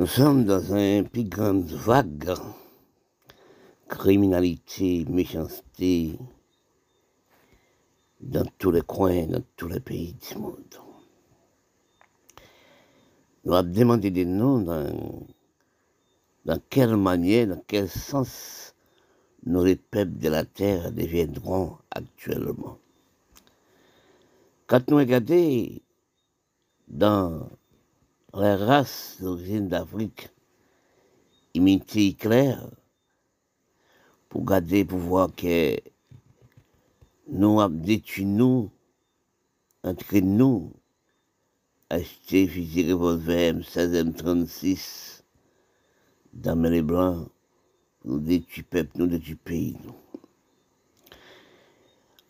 Nous sommes dans une plus grande vague. Criminalité, méchanceté, dans tous les coins, dans tous les pays du monde. Nous avons demandé des noms dans, dans quelle manière, dans quel sens nos les peuples de la terre deviendront actuellement. Quand nous regardons dans les races d'origine d'Afrique, imiter clair, pour garder, pour voir que nous avons détruit nous, entre nous, acheter fusil revolver M16 M36 dans les blancs, nous détruire peuple, nous détruire pays. Nous.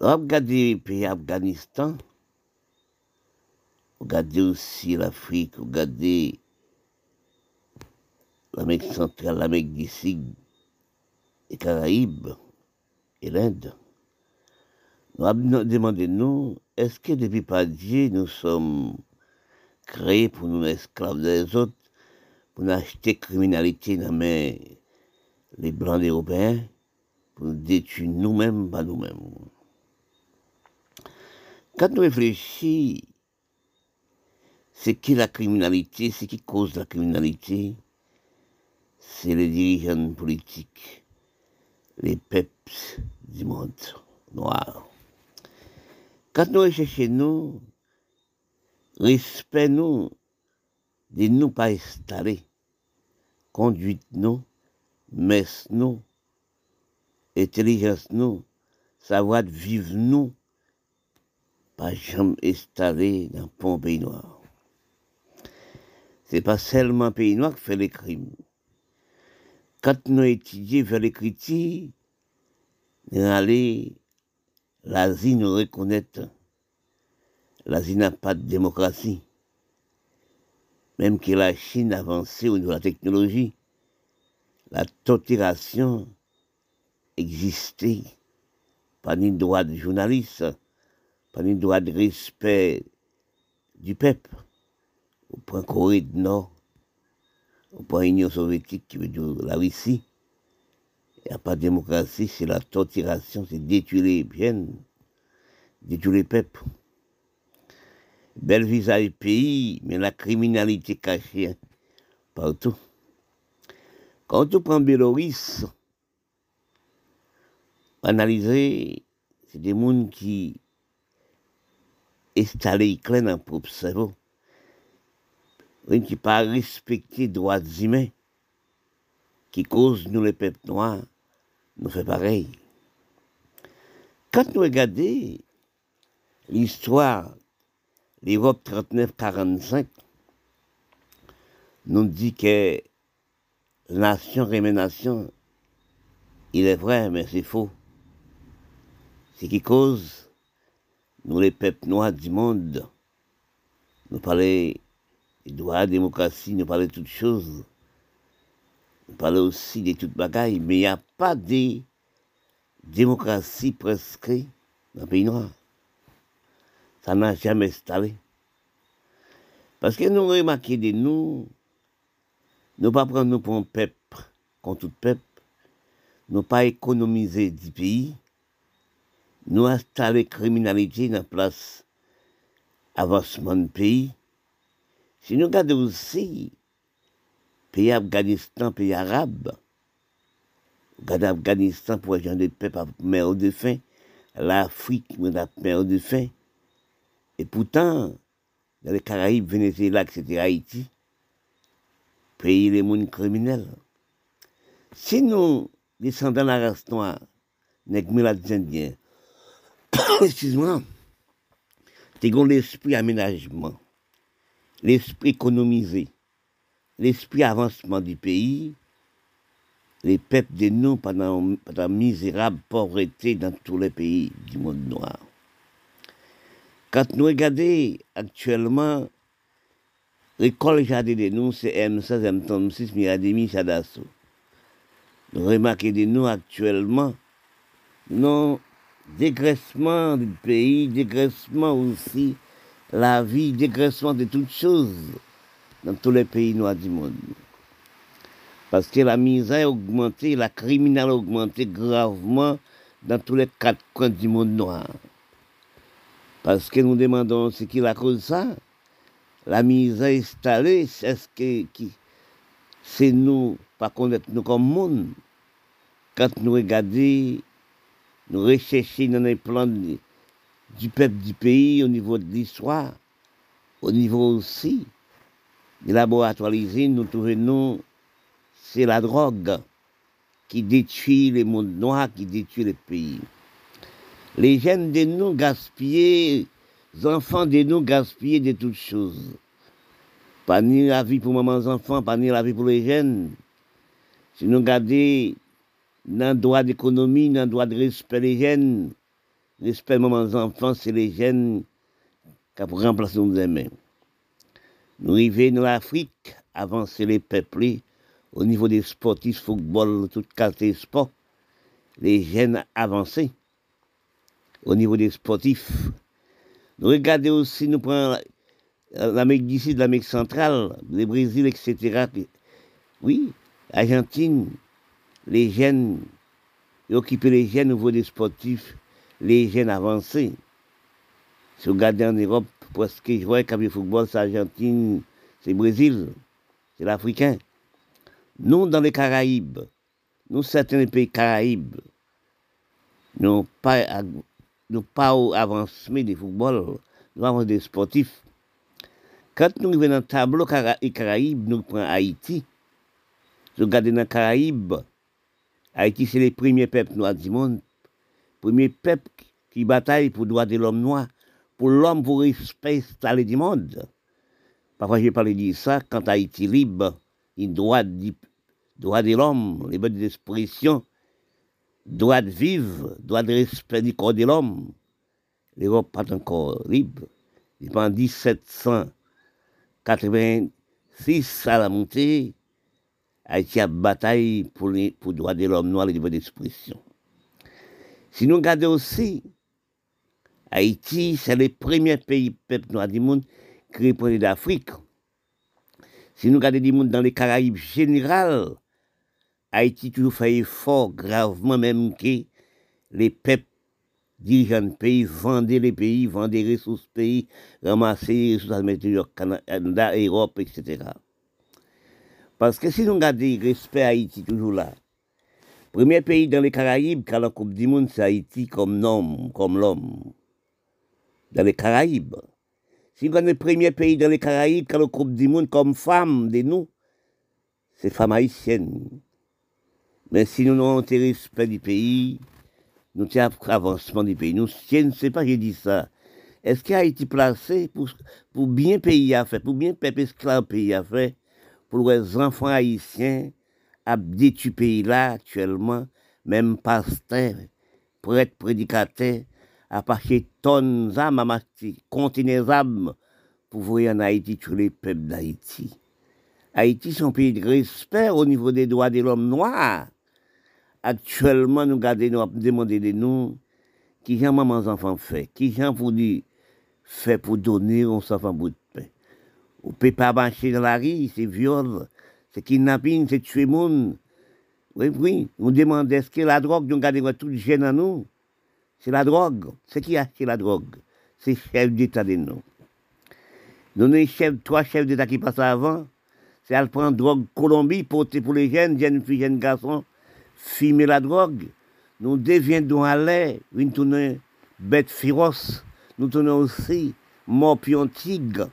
Regardez le pays Afghanistan, regardez aussi l'Afrique, regardez l'Amérique centrale, l'Amérique du Sud, les Caraïbes et l'Inde. Nous avons demandé, nous, est-ce que depuis pas Dieu, nous sommes créés pour nous esclaves des autres, pour nous acheter criminalité dans les blancs européens, pour nous détruire nous-mêmes, pas nous-mêmes? Quand nous réfléchissons, c'est qui la criminalité, c'est qui cause la criminalité, c'est les dirigeants politiques, les peuples du monde noir. Quand nous recherchons nous, respect nous, de nous pas installer, conduite nous, messe nous, intelligence nous, savoir vivre nous, pas jamais installé dans le pays noir. C'est pas seulement pays noir qui fait les crimes. Quand nous étudions vers l'écriture, nous allons l'Asie nous reconnaît. L'Asie n'a pas de démocratie. Même que la Chine avancée au niveau de la technologie, la torturation existait. Pas ni droit de journaliste, pas ni droit de respect du peuple. Au point Corée du Nord, au point Union soviétique qui veut dire la Russie, il n'y a pas de démocratie, c'est la torturation, c'est détruire les biens, détruire les peuples. Bel visage pays, mais la criminalité cachée hein, partout. Quand tu prends Bélorusse, analyser, c'est des gens qui installent clair dans propre cerveau, qui pas respecter droits humains, qui causent nous les peuples noirs, nous fait pareil. Quand nous regardons l'histoire, l'Europe 39-45, nous dit que nation remet nation, il est vrai, mais c'est faux. C'est qui cause, nous les peuples noirs du monde, nous droit, de démocratie, nous parlons de toutes choses. On parle aussi de toutes bagailles, mais il n'y a pas de démocratie presque dans le pays noir. Ça n'a jamais installé. Parce que nous remarquons de nous, nous ne pas prendre nous pour un peuple, contre tout peuple, nous pas économiser du pays, nous installer criminalité dans la place avancement du pays. Si nou gade osi, peyi Afganistan, peyi Arab, gade Afganistan pou ajan de pep ap mè ou de fin, l'Afrique mè ap mè ou e de fin, et poutan, dans les Caraïbes, Venezuela, etc., Haïti, pays les mondes criminels. Si nous descendons la race noire, les indiens, excuse-moi, t'es l'esprit aménagement. L'esprit économisé, l'esprit avancement du pays, les peuples de nous pendant, la misérable pauvreté dans tous les pays du monde noir. Quand nous regardons actuellement, l'école jardin de nous, c'est M16, M36, Mirademi, Chadasso. Nous remarquons de nous actuellement, non dégraissement du pays, dégraissement aussi la vie, dégraissement de toutes choses dans tous les pays noirs du monde. Parce que la misère a augmenté, la criminalité a augmenté gravement dans tous les quatre coins du monde noir. Parce que nous demandons ce qui la cause ça. La misère installée, c'est ce que c'est nous, pas connaître nous comme monde. Quand nous regardons, nous recherchons dans les plans du peuple du pays au niveau de l'histoire, au niveau aussi des laboratoires nous trouvons, c'est la drogue qui détruit les mondes noirs, qui détruit les pays. Les jeunes de nous gaspillés, les enfants de nous gaspillés de toutes choses. Pas ni la vie pour mamans enfants, pas ni la vie pour les jeunes. Si nous regardons dans le droit d'économie, dans le droit de respect des jeunes, respect des mamans enfants, c'est les jeunes qui pour remplacer nos amis. Nous arrivons dans l'Afrique, avancer les peuples, au niveau des sportifs, football, toute qualité sport, les jeunes avancés au niveau des sportifs. Nous regardons aussi, nous prenons l'Amérique du Sud, l'Amérique centrale, le Brésil, etc. Oui, Argentine, les jeunes, occuper les jeunes au niveau des sportifs, les jeunes avancés. Si vous regardez en Europe, parce que je vois que le football, c'est Argentine, c'est Brésil, c'est l'Africain. Nous, dans les Caraïbes, nous, certains pays Caraïbes, pas nous pas au avancement du football, nous avons des sportifs. Quand nous arrivons dans le tableau Caraïbes, nous prenons Haïti. Nous regardons dans les Caraïbes, Haïti, c'est le premier peuple noir du monde. Premier peuple qui bataille pour droit de l'homme noir, pour l'homme, pour respect installé du monde. Parfois, j'ai parlé de ça, quand Haïti libre, il droit, droit de l'homme, liberté d'expression, droit de vivre, droit de respect du corps de l'homme. L'Europe pas encore libre. En 1786, à la montée, Haïti a bataille pour le pour droit de l'homme noir et liberté d'expression. Si nous regardons aussi, Haïti, c'est le premier pays peuple noir du monde qui répond d'Afrique. Si nous regardons du monde dans les Caraïbes générales, Haïti toujours fait effort gravement même que les peuples dirigeants de pays vendaient les pays, vendaient les ressources pays, ramassaient les ressources matérielles Canada, Europe, etc. Parce que si nous regardons le respect Haïti toujours là, premier pays dans les Caraïbes, quand la Coupe du Monde, c'est Haïti comme homme, comme l'homme. Dans les Caraïbes. Si nous regardons le premier pays dans les Caraïbes, quand la Coupe du Monde, comme femme de nous, c'est femme haïtienne. Mais si nous avons un respect du pays, nous avons avancement du pays. Nous, je ne sais pas, j'ai dit ça. Est-ce qu'il a été placé pour, pour bien payer à faire, pour bien peuple esclave pays à faire, pour les enfants haïtiens à détruire pays là actuellement, même pasteur, prêtre, prédicateur, à partir tonnes d'âmes, à contenir d'âmes, pour voir en Haïti tous les peuples d'Haïti. Haïti, c'est un pays de respect au niveau des droits de l'homme noir. Actuellement, nous gardons, nous demander de nous, qui j'ai maman enfants fait, qui j'ai pour dire, fait pour donner aux enfants bout de pain. On ne peut pas marcher dans la rue, c'est viol, c'est kidnapping, c'est tuer monde. Oui, oui, on demande est-ce que la drogue, nous gardons tout jeune à nous, c'est la drogue. C'est qui a acheté la drogue? C'est chef d'État de nous. Nous avons trois chefs d'État qui passent avant. C'est à prendre drogue Colombie, porter pour les jeunes, jeunes filles, jeunes garçons fumer la drogue, nous deviendrons à l'air, nous tournons bête féroce, nous tournons aussi mort tigre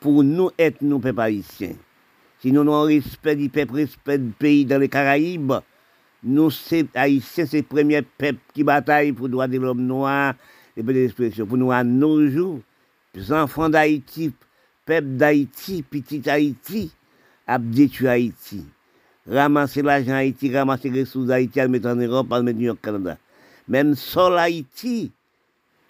pour nous être nos peuples Si nous avons respect du peuple, respect du pays dans les Caraïbes, nous, haïtiens, c'est le premier peuple qui bataille pour le droit de l'homme noir et pour l'expression. Pour nous, à nos jours, les enfants d'Haïti, peuple d'Haïti, petit Haïti, a détruit Haïti ramasser l'argent Haïti, ramasser les ressources Haïti, à mettre en Europe, à mettre New Canada. Même sol Haïti,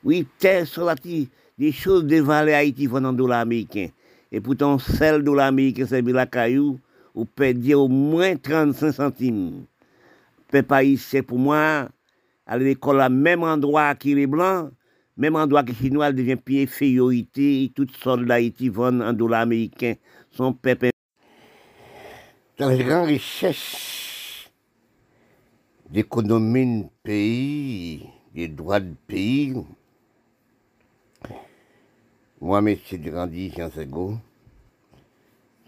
oui, terre sol Haïti, des choses dévalées Haïti vendant dollars américains. Et pourtant, celle dollar américain, c'est la caillou, ou perdre au moins 35 centimes. Peuple c'est pour moi, à l'école, à même endroit qui les blancs, même endroit que les Chinois devient pied infériorité, toutes sortes d'Haïti vendent en dollars américains. Son peuple dans les grandes richesses d'économie de pays, des droits de pays, moi, M. Grandi, Jean Sego,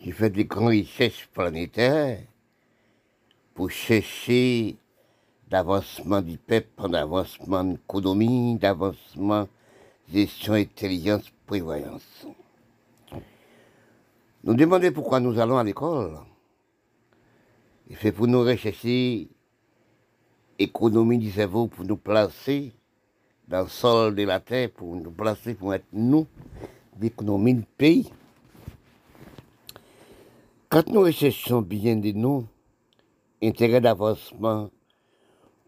j'ai fait des grandes richesses planétaires pour chercher d'avancement du peuple, d'avancement de l'économie, d'avancement gestion, intelligence, prévoyance. Nous demandons pourquoi nous allons à l'école. Fait pour nous rechercher économie du cerveau, pour nous placer dans le sol de la terre, pour nous placer, pour être nous, l'économie du pays. Quand nous recherchons bien de nous, intérêt d'avancement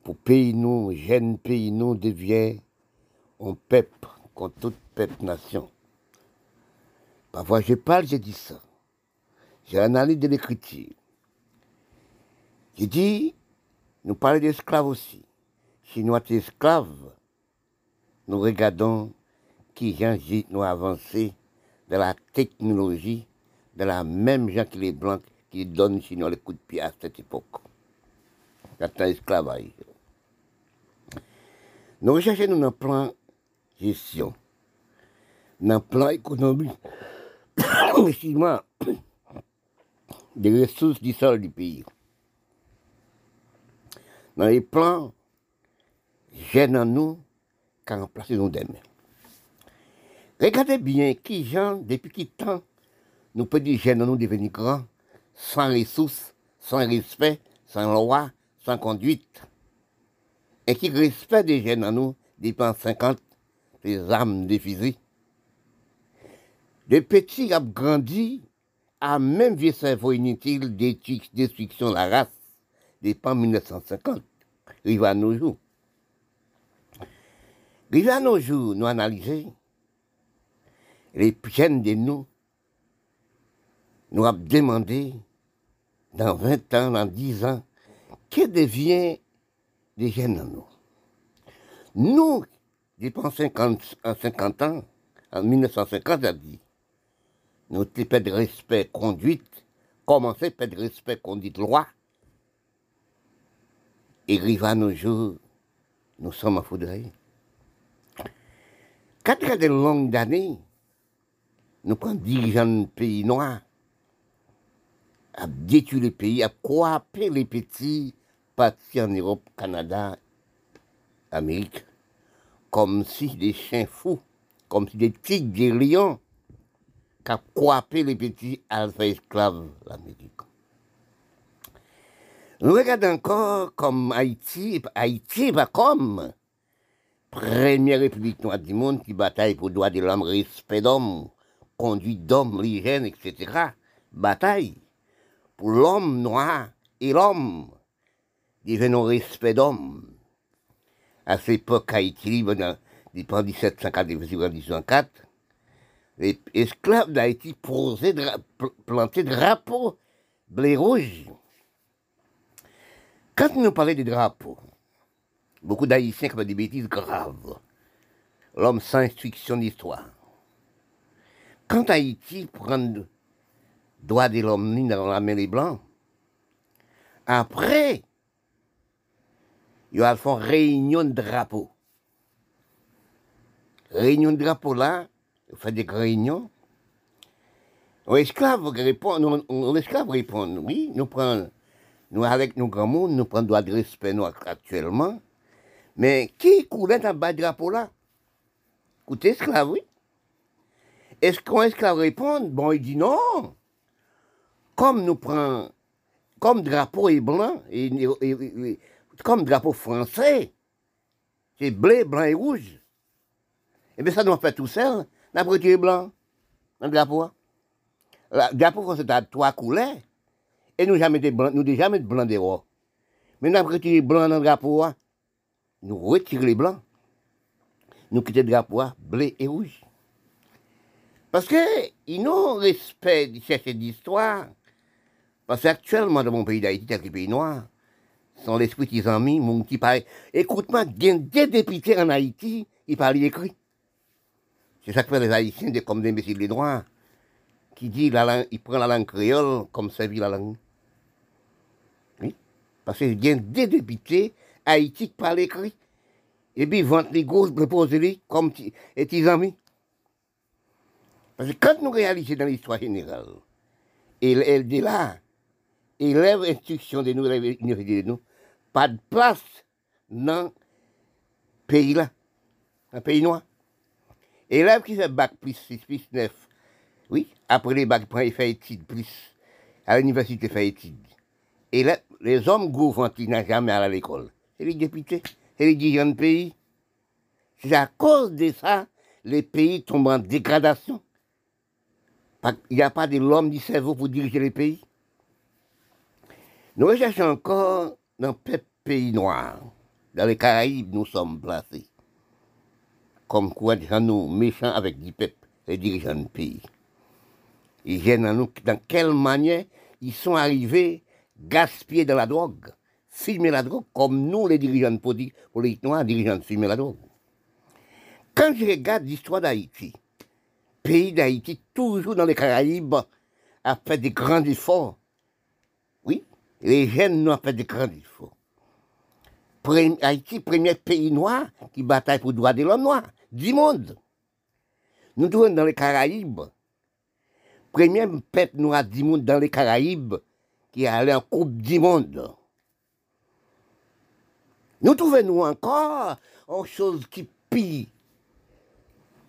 pour pays nous, jeunes pays nous, devient un peuple contre toute peuple nation. Parfois je parle, je dis ça. J'ai analysé de l'écriture. J'ai dit, nous parlons d'esclaves aussi. Si nous sommes esclaves, nous regardons qui gens nous avancé de la technologie, de la même gens qui les blancs qui donnent chez nous les coups de pied à cette époque. Quand esclavage. Nous recherchons nous un plan gestion, dans plan économique, des ressources du sol du pays. Dans les plans, gênent en nous qu'à remplacer nos demain. Regardez bien qui gens, depuis qui temps, nous peut dire gênent en nous devenir grands, sans ressources, sans respect, sans loi, sans conduite. Et qui respect des jeunes en nous dépend 50 des âmes des fusils. Les petits ont grandi à même vieux cerveau inutile destruction de la race depuis 1950. Rive à Rive à nos jours, nous analysons les jeunes de nous, nous avons demandé dans 20 ans, dans 10 ans, que devient des jeunes en nous. Nous depuis 50, en 50 ans, en 1950, a dit, nous pas de respect conduite, commencer pas de respect conduite loi. Et arrive à nos jours, nous sommes à foudrer. Quatre de longues années, nous prenons dirigeants de pays noirs à détruire les pays, à coaper les petits partis en Europe, Canada, Amérique comme si des chiens fous, comme si des tigres, des lions, qui coiffé les petits alpha esclaves l'Amérique. Nous regardons encore comme Haïti, Haïti va comme première république noire du monde qui bataille pour le droit de l'homme, respect d'homme, conduite d'homme, l'hygiène, etc. Bataille pour l'homme noir et l'homme, devenons respect d'homme à cette époque, Haïti, depuis 1704, les esclaves d'Haïti posaient, plantaient drapeaux blé rouge. Quand nous parlons des drapeaux, beaucoup d'Haïtiens font des bêtises graves. L'homme sans instruction d'histoire. Quand Haïti prend le droit de l'homme dans la main des Blancs, après, ils faire réunion de drapeau. Réunion de drapeau là, ils font des réunions. Les esclaves répondent, esclaves répondent, oui, nous prenons, nous avec nos grands mondes, nous prenons droit de respect nous actuellement. Mais qui coulait le bas drapeau là? Écoutez, esclave, oui. Est-ce qu'un esclave répond? Bon, il dit non. Comme nous prenons, comme drapeau est blanc, comme drapeau français, c'est bleu, blanc et rouge. Eh bien ça nous fait tout seul, n'a pas blanc, dans le drapeau. Le drapeau français a trois couleurs, et nous jamais de blanc, nous jamais de blanc dehors. Mais nous avons blanc dans le drapeau, nous retirons les blancs. Nous quittons le drapeau bleu et rouge. Parce que, ils n'ont respect de chercher d'histoire. Parce qu'actuellement, dans mon pays d'Haïti, c'est un pays noir, sont l'esprit qu'ils ont mis, mon qui parle. Écoute-moi, des députés en Haïti, ils parlent écrit. C'est ça que fait les Haïtiens, des, comme des messieurs les droits, qui dit la langue, ils prennent la langue créole comme servir la langue. Parce qu'il y a des députés Haïti qui parlent écrit. Et puis, ils vendent les grosses, les comme des amis. Parce que quand nous réalisons dans l'histoire générale, elle dit là, élève instruction de nous, université de nous, pas de place dans le pays là, dans le pays noir. Élève qui fait bac plus 6, plus 9, oui, après les bacs, il fait études plus, à l'université, il fait études. Et là, les hommes gouvernent qui n'ont jamais à l'école. Les députés, c'est les dirigeants de pays. C'est à cause de ça, les pays tombent en dégradation. Il n'y a pas de l'homme du cerveau pour diriger les pays. Nous recherchons encore dans le pays noir. Dans les Caraïbes, nous sommes placés. Comme quoi, nous méchants avec des peuples, les dirigeants de pays. Ils viennent dans nous dans quelle manière ils sont arrivés gaspiller de la drogue, filmer la drogue, comme nous, les dirigeants politiques noirs, dirigeants de filmer drogue. Quand je regarde l'histoire d'Haïti, pays d'Haïti, toujours dans les Caraïbes, a fait des grands efforts. Oui, les jeunes ont fait des grands efforts. Haïti, premier pays noir qui bataille pour le droit de l'homme noir, du monde. Nous trouvons dans les Caraïbes, premier peuple noir du monde dans les Caraïbes qui est allé en Coupe du Monde. Nous trouvons encore en chose qui pille,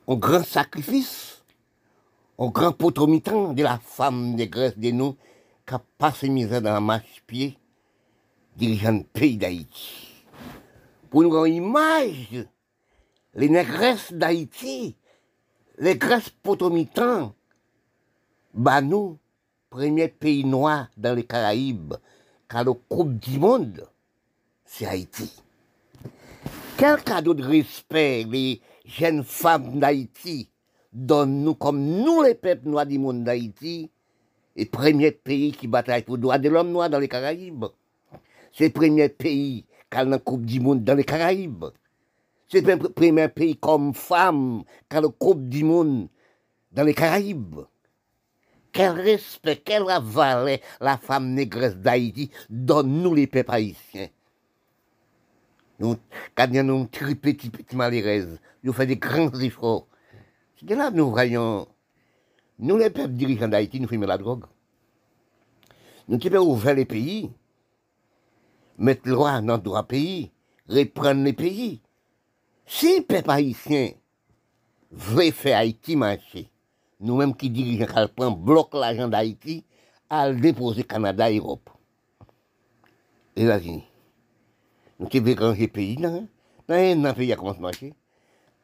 un grand sacrifice, un grand potomitan de la femme négresse de nous qui a passé misère dans la marche-pied, dirigeant le pays d'Haïti. Pour nous image, les négresses d'Haïti, les négresses potomitans, bah nous, premier pays noir dans les Caraïbes, car le Coupe du Monde, c'est Haïti. Quel cadeau de respect les jeunes femmes d'Haïti donnent nous comme nous les peuples noirs du monde d'Haïti, et premier pays qui bataille pour le droit de l'homme noir dans les Caraïbes. C'est le premier pays qui a la Coupe du Monde dans les Caraïbes. C'est le premier pays comme femme qui a la Coupe du Monde dans les Caraïbes. Quel respect, quelle valeur la femme négresse d'Haïti donne-nous les peuples haïtiens. Nous, quand nous très petits, petits malheureux, nous faisons des grands efforts. C'est de là nous voyons, nous les peuples dirigeants d'Haïti, nous faisons la drogue. Nous devons ouvrir les pays, mettre loi dans droit pays, reprendre les pays. Si les peuples haïtiens veulent faire Haïti marcher, nous-mêmes qui dirigeons, quand prend bloc l'argent d'Haïti, à le déposer Canada et Europe. Et là, nous devons ranger le pays, non? Dans un pays, comment marcher.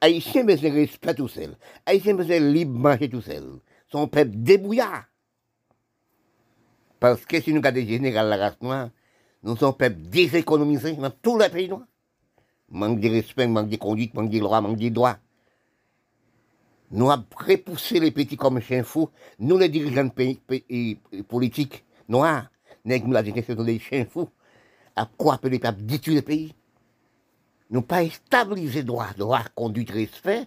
Haïtiens besoin de respect tout seul. Haïtiens besoin de libre marcher tout seul. Son peuple débrouillard. Parce que si nous regardons général la race noire, nous sommes peuple déséconomisé dans tous les pays noirs. Manque de respect, manque de conduite, manque de droit, manque de droits. Nous avons repoussé les petits comme chiens fous. Nous, les dirigeants politiques noirs, nous la sont des chiens fous. À quoi appeler pas détruire le pays? Nous pas stabiliser droit, droit, conduite, respect,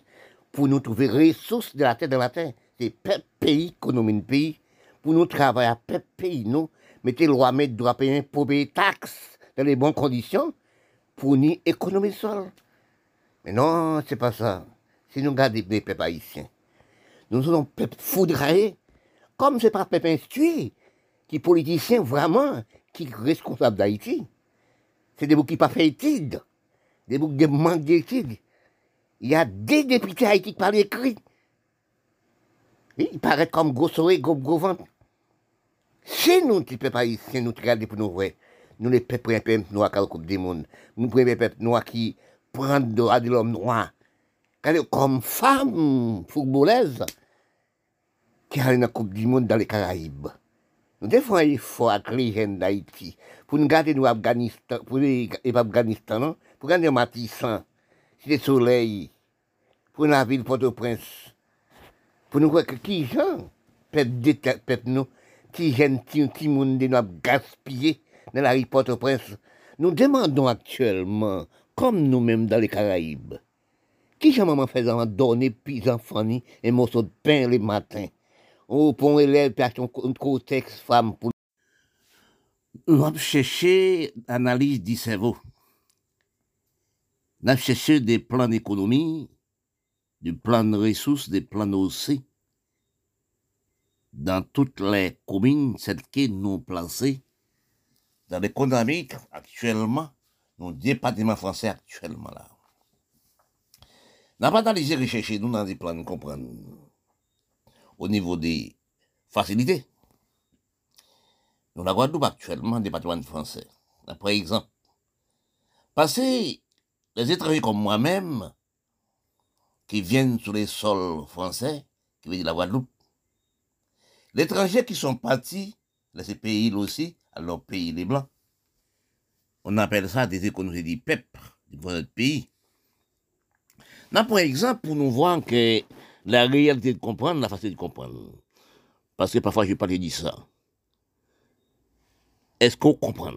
pour nous trouver ressources de la terre dans la terre. C'est pays, économie pays, pour nous travailler à peu pays, nous, mettez loi, mettre droit payer pour payer taxes dans les bonnes conditions, pour nous économiser sol. Mais non, c'est pas ça si nous regardons les peuples haïtiens, nous sommes peuple foudraillé, comme ce n'est pas peuple instruit, qui politicien vraiment, qui est responsable d'Haïti. C'est des boucs qui pas fait études, des boucs qui manquent d'études. Il y a des députés haïtiens qui parlent écrit. Il paraît comme gros souris, gros, gros ventre. Si nous, les peuples haïtiens, nous regardons pour nous voir, nous les peuples noirs qui Coupe du Monde, nous les peuples noirs qui prennent droit de l'homme noir, comme femme footballeuse qui a une Coupe du Monde dans les Caraïbes. Nous devons un effort avec les jeunes d'Haïti pour nous garder nous Afghanistan, pour les Afghanistan, non? pour garder Matissan, Cité Soleil, pour la ville Port-au-Prince, pour nous voir que qui gens, peuple nous, qui jeunes, qui monde nous a gaspillé dans la ville Port-au-Prince. Nous demandons actuellement, comme nous-mêmes dans les Caraïbes, qui j'ai maman fait donner puis enfants un morceau de pain le matin. Ou pour un élève, puis un cotex femme pour. Nous avons cherché l'analyse du cerveau. Nous avons cherché des plans d'économie, des plans de ressources, des plans aussi dans toutes les communes, celles qui nous placées dans l'économie actuellement, nos départements français actuellement là. Nous n'avons pas analysé, recherché, nous dans des plans de comprendre au niveau des facilités. Nous la Guadeloupe actuellement, département français. Par exemple, que les étrangers comme moi-même, qui viennent sur les sols français, qui viennent de la Guadeloupe, les étrangers qui sont partis de ces pays aussi, à leur pays les Blancs, on appelle ça des économies du peuple de notre pays. Là, par exemple, pour nous voir que la réalité de comprendre, la facilité de comprendre. Parce que parfois, je n'ai pas dit ça. Est-ce qu'on comprend?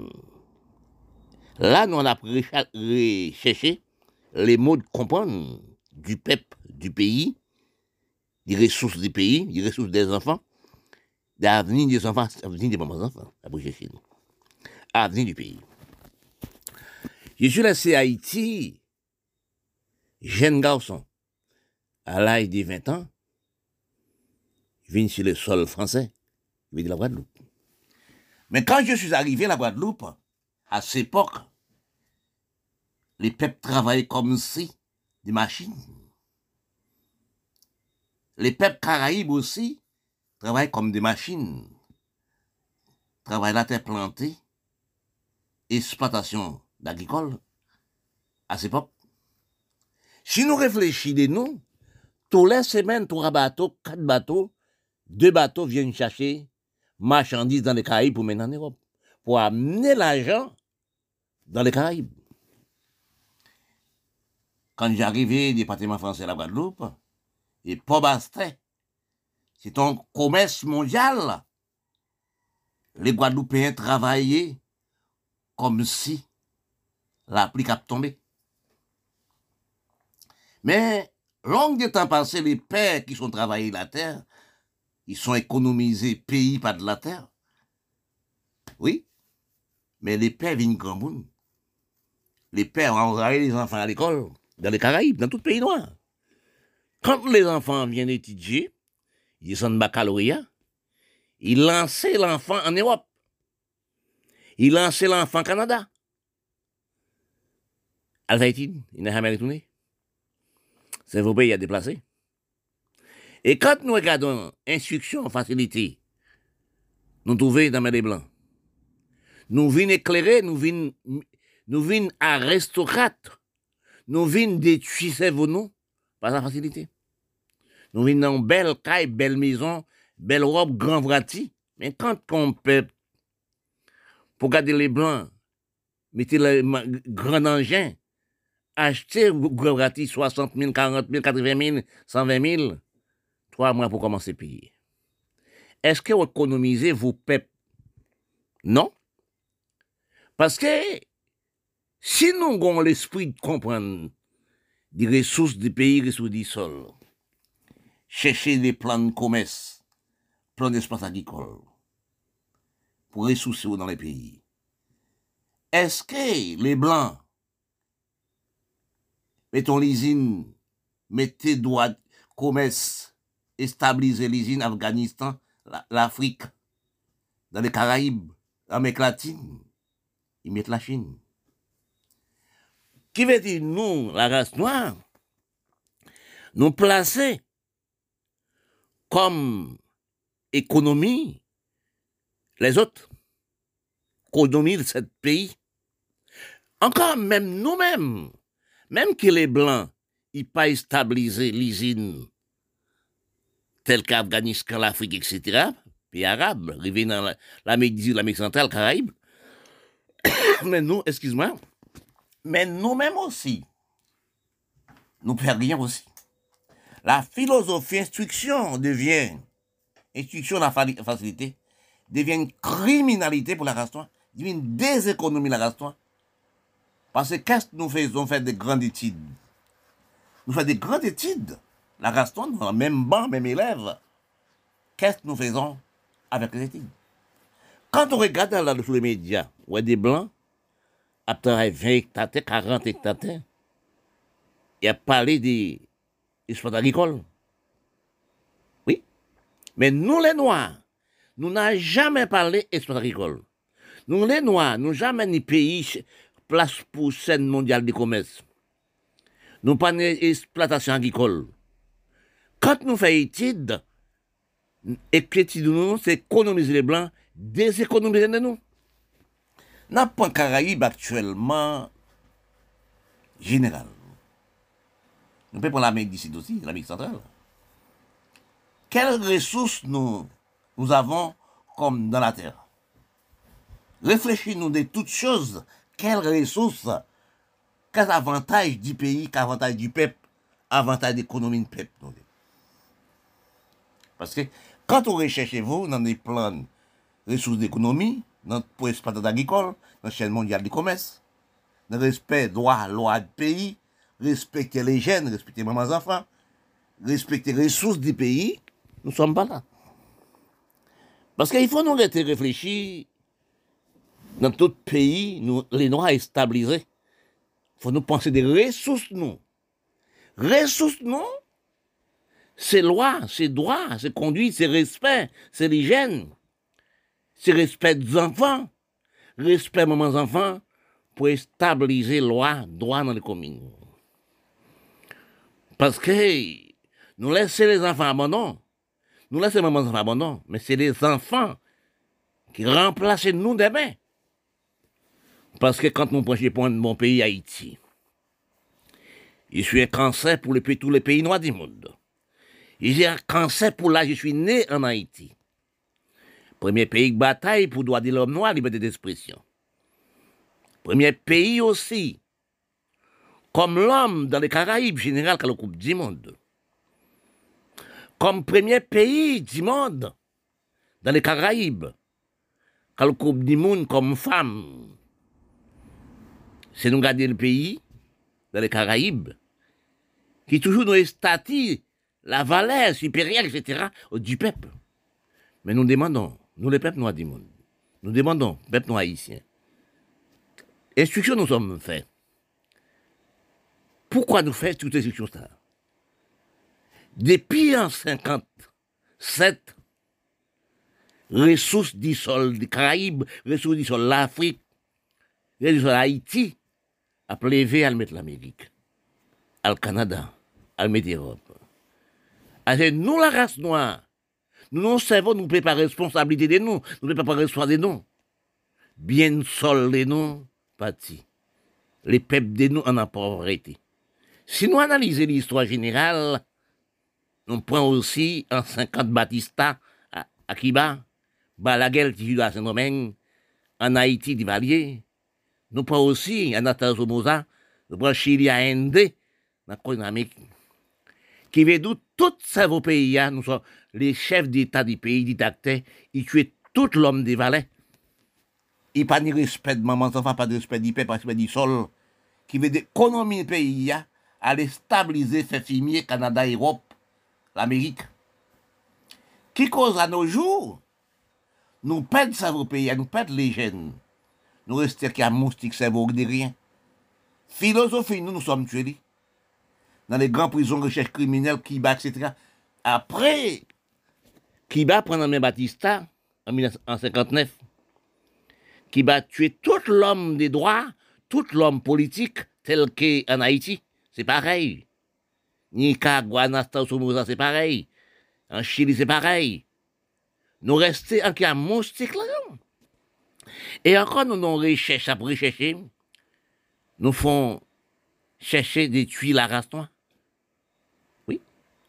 Là, nous, on a recherché les mots de comprendre du peuple, du pays, des ressources du pays, des ressources des enfants, l'avenir des enfants, l'avenir des mamans enfants, l'avenir du pays. Je suis laissé à Haïti, jeune garçon, à l'âge de 20 ans, je viens sur le sol français, je viens de la Guadeloupe. Mais quand je suis arrivé à la Guadeloupe, à cette époque, les peuples travaillaient comme si des machines. Les peuples caraïbes aussi travaillent comme des machines. Travaillent la terre plantée, exploitation d'agricole à cette époque. Si nous réfléchissons, tous les semaines, trois bateaux, quatre bateaux, deux bateaux viennent chercher marchandises dans les Caraïbes pour mener en Europe, pour amener l'argent dans les Caraïbes. Quand j'arrivais du département français à la Guadeloupe, et pas basté, c'est un commerce mondial. Les Guadeloupéens travaillaient comme si la pluie a tombé. Mais, long de temps passé, les pères qui sont travaillés la terre ils sont économisés pays par de la terre. Oui. Mais les pères viennent grand monde. Les pères ont envoyé les enfants à l'école, dans les Caraïbes, dans tout pays noir. Quand les enfants viennent étudier, ils sont baccalauréat, ils lançaient l'enfant en Europe. Ils lançaient l'enfant au Canada. À il n'a jamais retourné. C'est vos pays à déplacer. Et quand nous regardons instruction, facilité, nous trouvons dans les blancs. Nous venons éclairer, nous venons, nous aristocrates, nous venons détruire nous par la facilité. Nous venons dans belle caille, belle maison, belle robe, grand vrati. Mais quand on peut, pour garder les blancs, mettez le grand engin, acheter grand vrati 60 000, 40 000, 80 000, 120 000, trois mois pour commencer à payer. Est-ce que vous économisez vos peuples Non. Parce que si nous avons l'esprit de comprendre des ressources du pays, des ressources du sol, chercher des plans de commerce, plans d'espace agricole, pour ressourcer dans les pays, est-ce que les Blancs, mettons l'usine, mettez droit commerce, et stabiliser l'usine Afghanistan, l'Afrique, dans les Caraïbes, l'Amérique latine, ils mettent la Chine. Qui veut dire, nous, la race noire, nous placer comme économie les autres, économie de ce pays? Encore même nous-mêmes, même que les Blancs, ils pas stabiliser l'usine tel qu'Afghanistan, l'Afrique, etc., pays arabes, arrivés dans l'Amérique du l'Amérique centrale, Caraïbes. mais nous, excuse-moi, mais nous-mêmes aussi, nous perdons aussi. La philosophie instruction devient, instruction la facilité, devient une criminalité pour la race devient une déséconomie de la race Parce que qu'est-ce que nous faisons faire des grandes études? Nous faisons des grandes études la Gaston, dans le même banc, même élève, qu'est-ce que nous faisons avec les études? Quand on regarde dans les médias, on a des blancs, après 20 hectares, 40 hectares, il a parlé des exploitants agricoles. Oui. Mais nous, les Noirs, nous n'avons jamais parlé d'exploitation agricole. Nous, les Noirs, nous jamais ni pays place pour scène mondiale de commerce. Nous pas d'exploitation agricole. Quand nous faisons étude, étude nous, c'est économiser les blancs, déséconomiser nous. Na le Caraïbe actuellement, général. Nous pouvons prendre l'Amérique d'ici aussi, l'Amérique centrale. Quelles ressources nous, nous avons comme dans la terre Réfléchis-nous de toutes choses. Quelles ressources, quels avantages du pays, quels avantages du peuple, avantages de l'économie du peuple. Parce que quand on recherche vous dans des plans ressources d'économie, dans pour l'exploitation agricole, dans la chaîne mondiale du commerce, dans le respect droit, loi du pays, respecter les jeunes, respecter les mamans enfants, respecter les ressources du pays, nous ne sommes pas là. Parce qu'il faut nous réfléchir dans tout pays, nous, les Noirs stabilisés. Il faut nous penser des ressources, nous. Ressources, nous, c'est loi, c'est droit, c'est conduite, c'est respect, c'est l'hygiène, c'est respect des enfants, respect mes enfants pour stabiliser loi, droit dans les communes. Parce que nous laissons les enfants abandonnés, nous laissons les enfants abandonnés, mais c'est les enfants qui remplacent nous demain. Parce que quand nous prenons mon pays, Haïti, je suis un cancer pour tous les pays noirs du monde. Suis un cancer pour là, je suis né en Haïti. Premier pays de bataille pour droit de l'homme noir, liberté d'expression. Premier pays aussi, comme l'homme dans les Caraïbes, général, quand le Coupe du Monde. Comme premier pays du monde dans les Caraïbes, quand le Coupe du Monde comme femme c'est nous garder le pays, dans les Caraïbes, qui toujours nous statues, la valeur supérieure, etc., du peuple. Mais nous demandons, nous les peuples noirs du monde, nous demandons, peuple noir haïtien, instruction nous sommes faits. Pourquoi nous faisons toutes ces instructions-là Depuis en 57, ressources du sol des Caraïbes, ressources du sol de l'Afrique, ressources de Haïti, a lever à mettre l'Amérique, le Canada, à l'Europe. Alors, nous, la race noire, nous, non savons, nous ne pas responsabilité de nous, nous ne pas responsabilité de nous. Bien sol de nous, parti. Les peuples de nous en pauvreté. Si nous analysons l'histoire générale, nous prenons aussi en 50 Batista à, à Kiba, Balaguer qui à Saint-Domingue, en Haïti, Valier, nous prenons aussi Anastasio Moza, nous prenons Chili à Inde, dans l'Amérique, qui veut dire tous ces pays, nous sommes les chefs d'État du pays, dictateurs, ils tuent tout l'homme des valets. Il pas de respect de maman, enfant, pas de respect du peuple, pas de respect du sol, qui veut économie du pays, aller stabiliser, faire fumier Canada, Europe, l'Amérique. Qui cause à nos jours, nous perdons ça pays, nous perdons les jeunes nous restons qui a moustique cerveau de rien. Philosophie, nous nous sommes tués. Dans les grandes prisons de recherche criminelle, Kiba, etc. Après, Kiba prend dans Batista en 1959, Kiba tué tout l'homme des droits, tout l'homme politique, tel qu'en Haïti. C'est pareil. Nicaragua, Anastasio c'est pareil. En Chili, c'est pareil. Nous restons en moustique là. Et encore, nous nous recherchons à rechercher, nous font chercher des tuiles la race.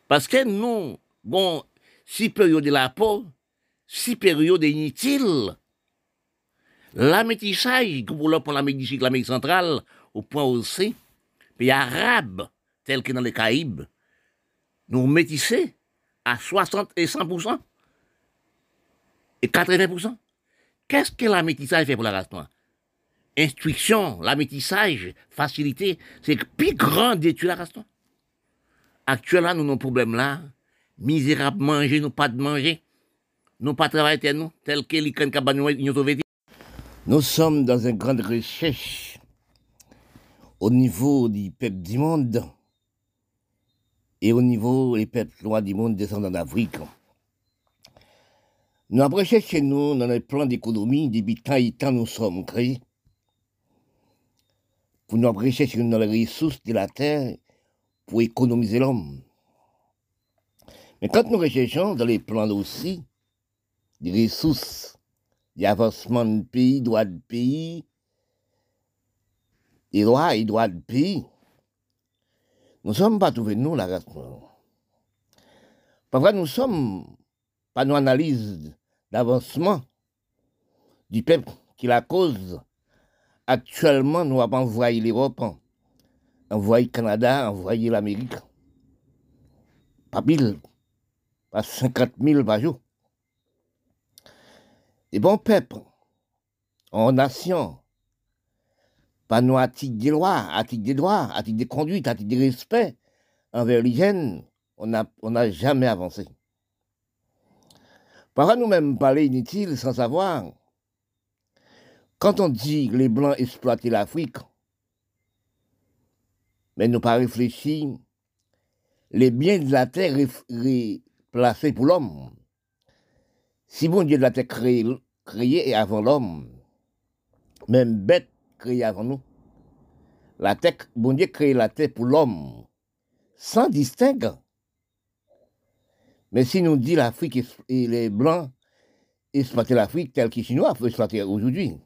Que nous, bon, si période de la peau, si période inutile, la métissage, pour l'Amérique l'Amérique centrale, au point aussi, pays arabes, tels que dans les Caraïbes, nous métissons à 60 et 100%, et 80%. Qu'est-ce que la métissage fait pour la race Instruction, la métissage, facilité, c'est plus grand d'étudier la race. Actuellement, nous avons un problème là, misérable manger, nous pas de manger. nous pas travailler nous, tel que l'Ukraine l'Union soviétique. Nous sommes dans une grande recherche au niveau du peuple du monde et au niveau des peuples noirs du monde descendant d'Afrique. Nous avons recherché nous dans les plans d'économie depuis tant et temps nous sommes créés pour nous rechercher dans les ressources de la terre pour économiser l'homme. Mais quand nous recherchons dans les plans aussi, des ressources, des avancements de pays, droits de pays, des droits et droits de pays, nous ne sommes pas trouvés, nous, la race. Parfois, nous sommes pas nos analyses d'avancement du peuple qui la cause. Actuellement, nous avons envoyé l'Europe, envoyé le Canada, envoyé l'Amérique. Pas pile, pas 50 000 par jour. Et bon peuple, en nation, pas nous à titre des lois, à titre des droits, à titre des conduites, à titre des respect envers l'hygiène, on n'a jamais avancé. Parfois nous-mêmes parler inutile sans savoir. Quand on dit les Blancs exploitaient l'Afrique, mais nous pas réfléchi, les biens de la terre placés pour l'homme. Si bon Dieu de la terre créé, créé avant l'homme, même bête créée avant nous, la terre, bon Dieu créé la terre pour l'homme, sans distingue. Mais si nous dit l'Afrique et les Blancs exploiter l'Afrique telle que Chinois peuvent exploiter aujourd'hui,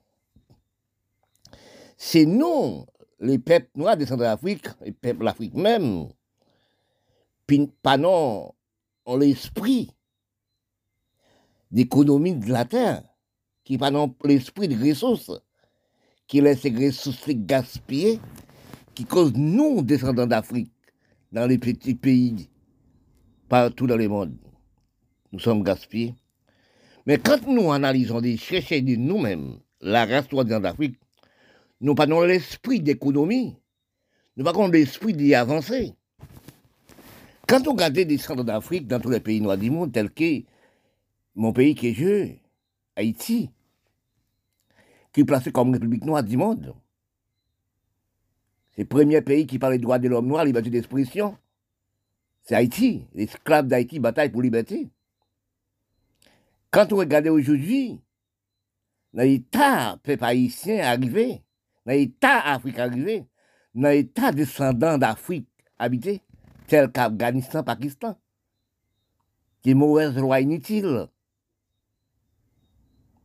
c'est nous, les peuples noirs descendants d'Afrique, les peuples d'Afrique même, pas non l'esprit d'économie de la terre, qui pas non l'esprit de ressources, qui laisse ces ressources gaspiller, qui cause nous, descendants d'Afrique, dans les petits pays, partout dans le monde. Nous sommes gaspillés. Mais quand nous analysons des chercher de nous-mêmes la race d'Afrique, nous pas l'esprit d'économie, nous pas l'esprit d'y avancer. Quand on regarde des centres d'Afrique dans tous les pays noirs du monde, tels que mon pays qui est je, Haïti, qui est placé comme République noire du monde, c'est le premier pays qui parle des droits de l'homme noir, liberté d'expression, c'est Haïti. L'esclave d'Haïti bataille pour liberté. Quand on regarde aujourd'hui, dans l'état peuple haïtien arrivé, dans l'état Afrique arrivé, dans l'état descendant d'Afrique habité, tel qu'Afghanistan, Pakistan, qui est mauvaise loi inutile.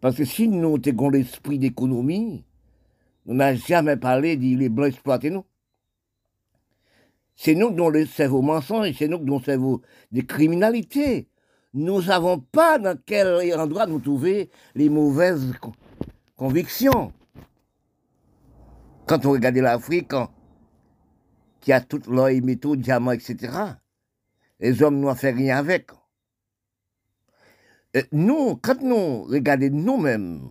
Parce que si nous avons l'esprit d'économie, nous n'avons jamais parlé de les blancs exploiter nous. C'est nous avons le cerveau mensonge, c'est nous avons le cerveau de criminalité. Nous ne savons pas dans quel endroit nous trouver les mauvaises convictions. Quand on regarde l'Afrique, qui a tout l'or et métaux, diamants, etc., les hommes n'ont fait rien avec. nous, quand nous regardons nous-mêmes,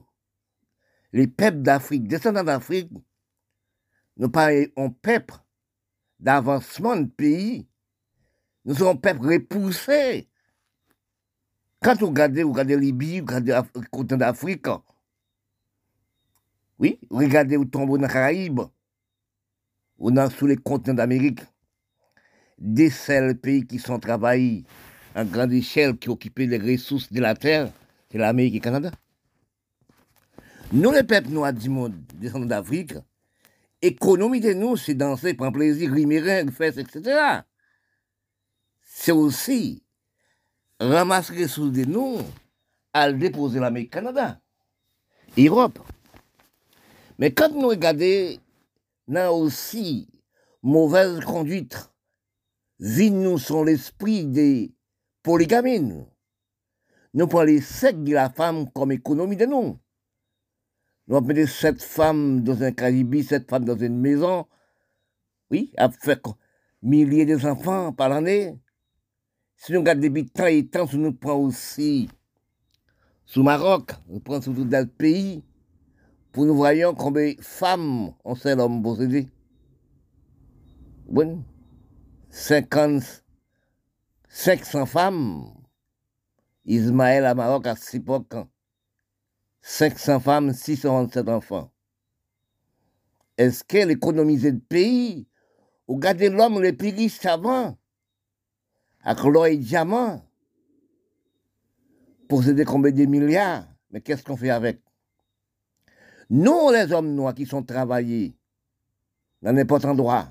les peuples d'Afrique, descendants d'Afrique, nous parlons peuple d'avancement de pays. Nous sommes peuple repoussé. Quand vous regardez, vous regardez Libye, vous regardez le continent d'Afrique, oui, regardez où tombe dans les Caraïbes, ou dans sous les continents d'Amérique, des seuls pays qui sont travaillés en grande échelle, qui occupent les ressources de la terre, c'est l'Amérique et le Canada. Nous, les peuples noirs du monde, descendants d'Afrique, économie de nous, c'est danser, prendre plaisir, rimer, fesses, etc. C'est aussi ramasser les ressources de nous à le déposer l'Amérique Canada, Europe. Mais quand nous regardons, aussi mauvaise conduite, nous sont l'esprit des polygamines. Nous prenons les secs de la femme comme économie de nous. Nous avons mis sept femmes dans un caribi, sept femmes dans une maison. Oui, à faire milliers d'enfants par l'année. Si nous regardons des temps et temps, si nous prenons aussi sous Maroc, nous prenons sous tout le pays, pour nous voyons combien de femmes ont seul homme possédé. Oui, 50, 500 femmes. Ismaël à Maroc à époque, 500 femmes, 627 enfants. Est-ce qu'elle économisait le pays ou garder l'homme le plus riche avant, avec l'or et diamant, posséder combien de milliards, mais qu'est-ce qu'on fait avec? Nous, les hommes noirs qui sont travaillés dans n'importe endroit,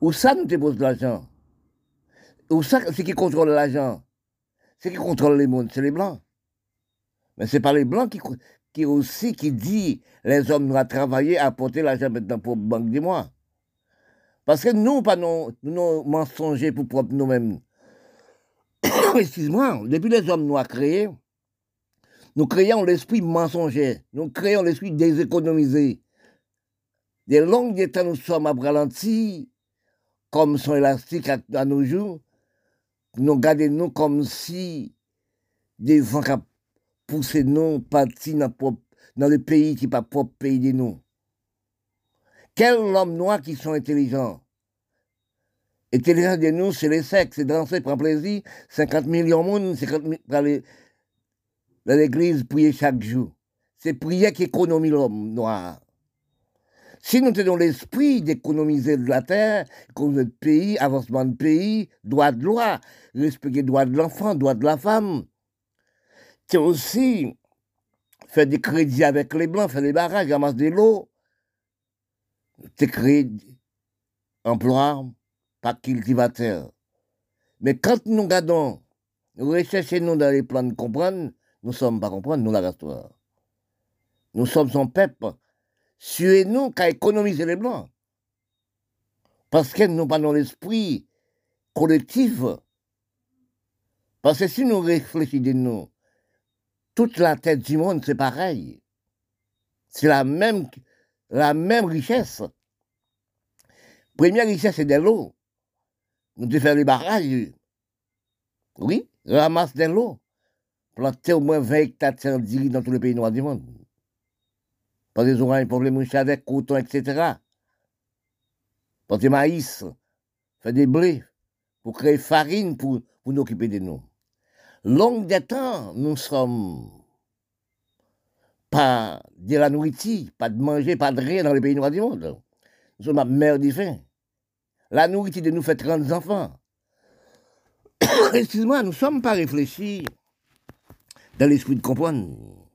où ça nous dépose de l'argent? Où ça, c'est qui contrôle l'argent? C'est qui contrôle les mondes, c'est les blancs. Mais c'est pas les blancs qui, qui aussi qui dit les hommes noirs travailler, apporter l'argent maintenant pour banque du mois. Parce que nous, pas nous, nous mensongers pour propre nous-mêmes. Excuse-moi, depuis les hommes noirs créés, nous créons l'esprit mensonger, nous créons l'esprit déséconomisé. Des longues temps, nous sommes à comme sont élastiques à, nos jours. Nous gardons nous comme si des vents qui poussent nous partis dans, dans le pays qui n'est pas propre pays de nous. Quels hommes noirs qui sont intelligents Intelligents de nous, c'est les sexes, c'est danser, prendre plaisir. 50 millions de monde, 50 000, dans l'église, prier chaque jour. C'est prier qui économise l'homme noir. Si nous tenons l'esprit d'économiser de la terre, économiser le pays, avancement de pays, droit de loi, respecter droit de l'enfant, droit de la femme, c'est aussi faire des crédits avec les blancs, faire des barrages, ramasser de l'eau, c'est créer emploi, pas cultivateur. Mais quand nous regardons, nous recherchons nous dans les plans de comprendre, nous sommes pas comprendre, nous la histoire. Nous sommes son peuple. Suez-nous qu'à économiser les blancs. Parce que nous pas dans l'esprit collectif. Parce que si nous réfléchissons, nous, toute la tête du monde, c'est pareil. C'est la même la même richesse. Première richesse, c'est de l'eau. Nous devons faire les barrages. Oui, ramasse de l'eau. Planter au moins 20 hectares de dans tous les pays noirs du monde. Des oranges pour les moucher avec, coton, etc. Planter maïs, faire des blés, pour créer farine pour, pour nous occuper de nous. Longue des temps, nous sommes pas de la nourriture, pas de manger, pas de rien dans les pays noirs du monde. Nous sommes la mère du faim. La nourriture de nous fait 30 enfants. Excuse-moi, nous ne sommes pas réfléchis dans l'esprit de comprendre.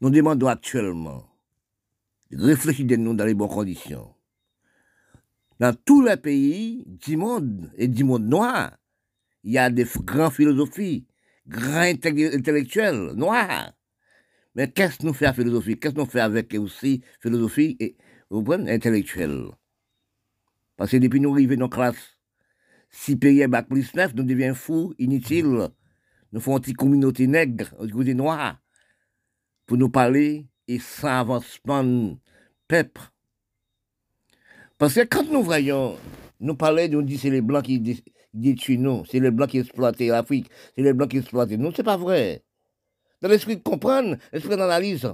Nous demandons actuellement de réfléchir de nous dans les bonnes conditions. Dans tous les pays du monde et du monde noir, il y a des grands philosophies, grands intellectuels noirs mais qu'est-ce que nous fait la philosophie? Qu'est-ce que nous fait avec aussi philosophie et vous intellectuelle? Parce que depuis nous arrivons dans la classe, si pays bac plus 9, nous devenons fous, inutiles. Nous faisons une petite communauté nègre, une communauté noire, pour nous parler et sans avancement peuple. Parce que quand nous voyons, nous parler, nous disons c'est les blancs qui détruisent nous, c'est les blancs qui exploitent l'Afrique, c'est les blancs qui exploitent nous, c'est pas vrai dans l'esprit de comprendre, l'esprit d'analyse.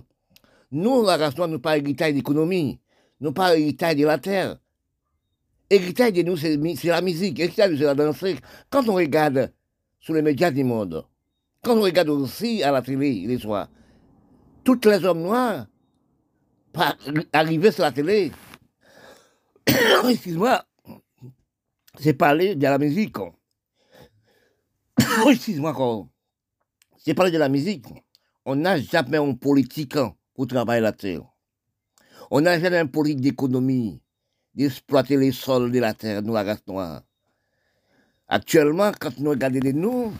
Nous, la race noire, nous pas héritage d'économie, nous pas héritage de la terre. Héritage de nous, c'est la musique, héritage, c'est la danse. Quand on regarde sur les médias du monde, quand on regarde aussi à la télé les soirs, tous les hommes noirs arrivés sur la télé, excuse-moi, c'est parler de la musique. excuse-moi j'ai parlé de la musique. On n'a jamais un politique pour travailler la terre. On n'a jamais un politique d'économie, d'exploiter les sols de la terre, nous, la race noire. Actuellement, quand nous regardons les nous,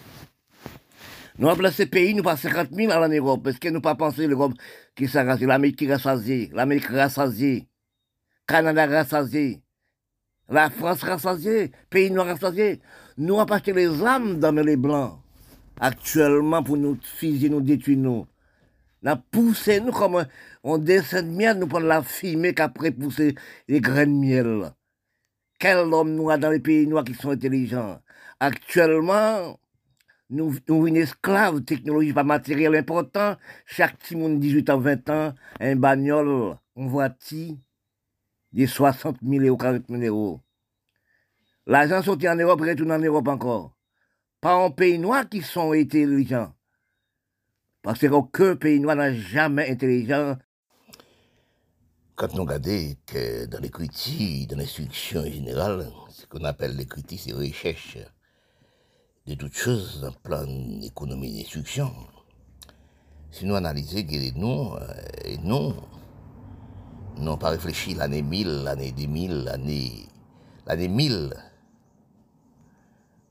nous avons placé pays, nous pas 50 000 en Europe, parce que nous pas pensé l'Europe qui rassasiée, l'Amérique qui rassasiée, l'Amérique rassasiée, Canada rassasié, la France rassasiée, pays noirs rassasiés. Nous avons acheté les âmes dans les blancs actuellement pour nous fusiller, nous détruire nous. La pousser nous comme on descend de miel, nous prenons la fumée qu'après pousser les graines de miel. Quel homme noir dans les pays noirs qui sont intelligents. Actuellement, nous, nous une esclave, technologie pas matériel important. Chaque petit monde 18 ans, 20 ans, un bagnole, on voiture, des 60 000 euros, 40 000 euros. L'argent sorti en Europe, retourne en Europe encore. pas en pays noir qui sont intelligents. Parce qu'aucun pays noir n'a jamais intelligent. Quand nous regardons que dans l'écriture, dans l'instruction générale, ce qu'on appelle l'écriture, c'est recherche de toutes choses dans le plan d'économie d'instruction. Si nous analysons que nous, euh, nous, n'avons pas réfléchi l'année 1000, l'année 2000, l'année, l'année 1000,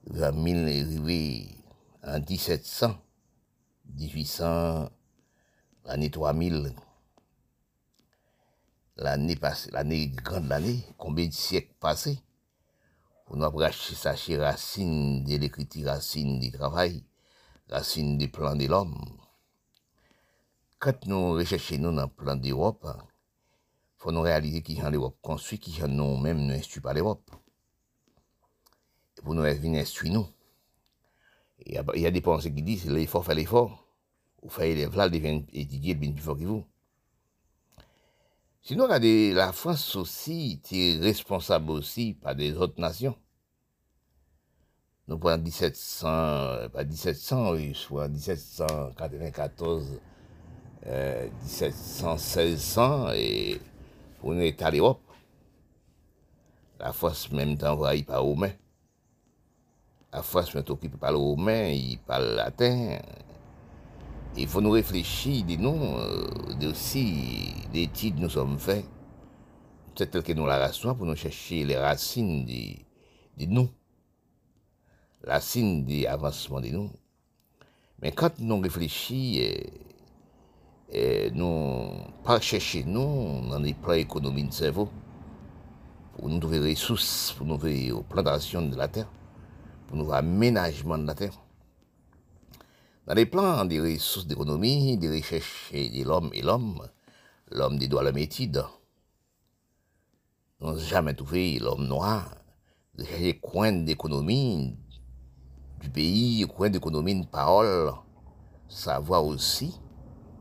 vers 1000 arrivé en 1700, 1800, l'année 3000, l'année passée, l'année grande l'année, combien de siècles passés, pour nous acheter sa racine de l'écriture, racine du travail, racine du plan de l'homme. Quand nous recherchons nous dans le plan d'Europe, il faut nous réaliser qui est l'Europe construit, qui est nous-mêmes nous instruit par l'Europe pour nous venir instruire nous. Il y, a, des pensées qui disent l'effort fait l'effort. Ou fait l'effort, devient étudier bien plus fort que vous. Sinon, la France aussi est responsable aussi par des autres nations. Nous prenons 1700, pas 1700, oui, soit 1794, euh, 1700, et pour nous État l'Europe. La France, même temps, envahie par Romains. La France maintenant qui parle romain, il parle latin. Il faut nous réfléchir des noms, euh, aussi des titres nous sommes faits. C'est tel que nous la racine pour nous chercher les racines des, des noms. Racines des avancements des noms. Mais quand nous réfléchissons, et, euh, euh, nous pas chercher nous dans les plans économiques de cerveau, pour nous trouver des ressources, pour nous trouver aux plantations de la terre pour nous aménagement de la terre. Dans les plans des ressources d'économie, des recherches de l'homme et l'homme, l'homme des doigts la méthode, nous n'avons jamais trouvé l'homme noir, de coin d'économie du pays, coin d'économie de parole, savoir aussi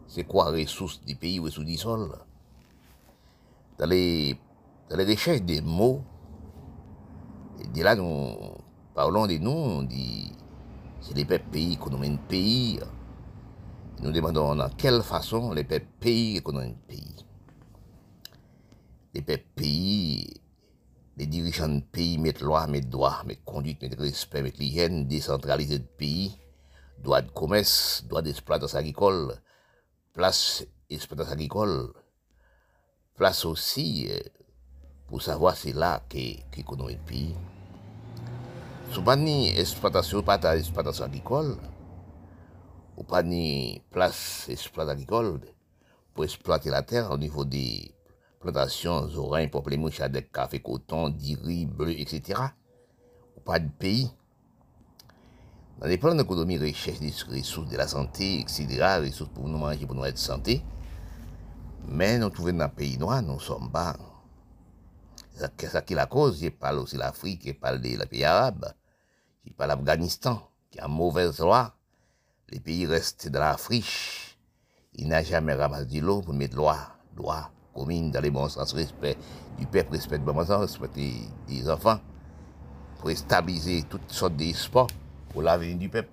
c'est quoi les ressources du pays, ressources du sol. Dans les, dans les recherches des mots, et de là, nous Parlons de nous, on dit, c'est les peuples pays qu'on nomme pays. Nous demandons dans quelle façon les peuples pays qu'on un pays. Les peuples pays, les dirigeants de pays mettent loi, mettent droit, mettent conduite, mettent respect, mettent l'hygiène, décentraliser le pays, droit de commerce, droit d'exploitation agricole, place exploitation agricole, place aussi euh, pour savoir c'est là qu'est qu'on le pays. Sou pa ni esploatasyon, pa ta esploatasyon agrikol, ou pa ni plas esploatasyon agrikol, pou la ter, ou nivou di plantasyon, zoran, poplemou, chadek, kafe, koton, diri, bleu, etc. Ou pa di peyi. Nan de plan ekonomi, rechèche di resous de la sante, etc., resous pou nou manje, pou nou ete sante, men nou touven nan peyi noa, nou som ba. Sa ki la koz, je pal osi l'Afrique, je pal de la peyi arabe, qui pas l'Afghanistan, qui a mauvaise loi, les pays restent dans la friche. Il n'a jamais ramassé l'eau pour mettre loi, loi, commune, dans les bons sens, respect du peuple, respect du bon sens, respect des, enfants, pour stabiliser toutes sortes de pour l'avenir du peuple.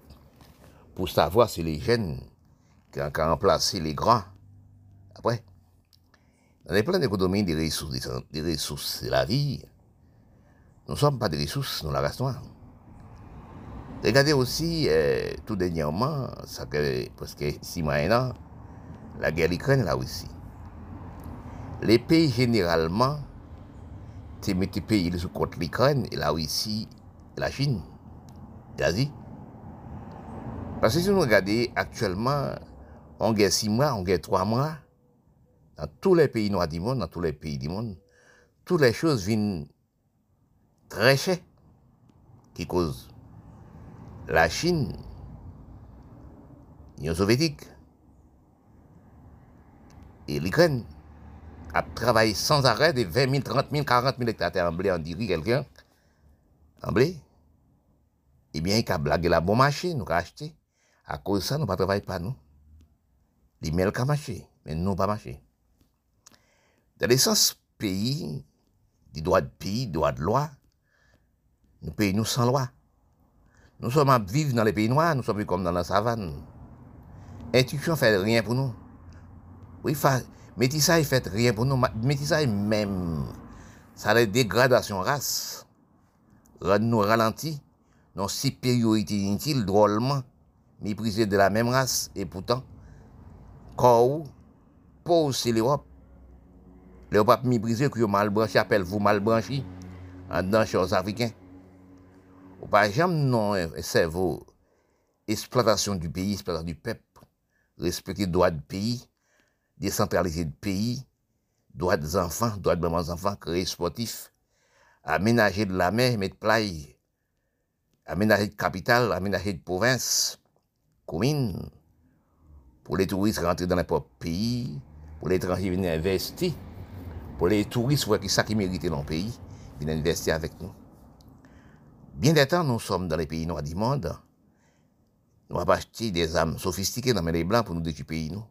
Pour savoir si les jeunes qui ont remplacé les grands. Après, dans les plans d'économie des ressources, des ressources de la vie, nous ne sommes pas des ressources dans la noire. Regardez aussi, euh, tout dernièrement, ça fait presque six mois et an, la guerre d'Ukraine la Russie. Les pays généralement, te mette pays sous contre l'Ukraine, la Russie, la Chine, l'Asie. Parce que si nous regardons actuellement, on gagne six mois, on gagne trois mois, dans tous les pays noirs du monde, dans tous les pays du monde, toutes les choses viennent très chères qui causent la Chine, Union soviétique et l'Ukraine a travaillé sans arrêt de 20 000, 30 000, 40 000 hectares en blé, on dirait quelqu'un, en blé, eh bien, il a blagué la bonne marché, nous a acheté. À cause de ça, nous ne travaillons pas, nous. Les miel a marché, mais nous pas marché. Dans l'essence, pays, des droits de pays, droits de loi, nous pays, nous sans loi. Nous sommes à vivre dans les pays noirs, nous sommes comme dans la savane. Institution fait rien pour nous. Oui, métissage fait rien pour nous. Métissage même, ça la dégradation race. Nous ralentit, nos supériorité inutile, drôlement, méprisé de la même race, et pourtant, quand pose c'est l'Europe. L'Europe méprisé que mal branché, appelle vous mal branché, en chez les Africains. Ou pas jamais non cerveau, exploitation du pays, exploitation du peuple, respecter le droit du pays, décentraliser le pays, droit des enfants, droit de mes enfants, créer sportif, aménager de la mer, mettre plage, aménager de capitale, aménager de province, commune, pour les touristes rentrer dans n'importe pays, pour les étrangers venir investir, pour les touristes voir qui ça qui mérite dans le pays, venir investir avec nous. Bien des temps, nous sommes dans les pays noirs du monde, nous avons acheté des armes sophistiquées dans les blancs pour nous détruire pays, nous.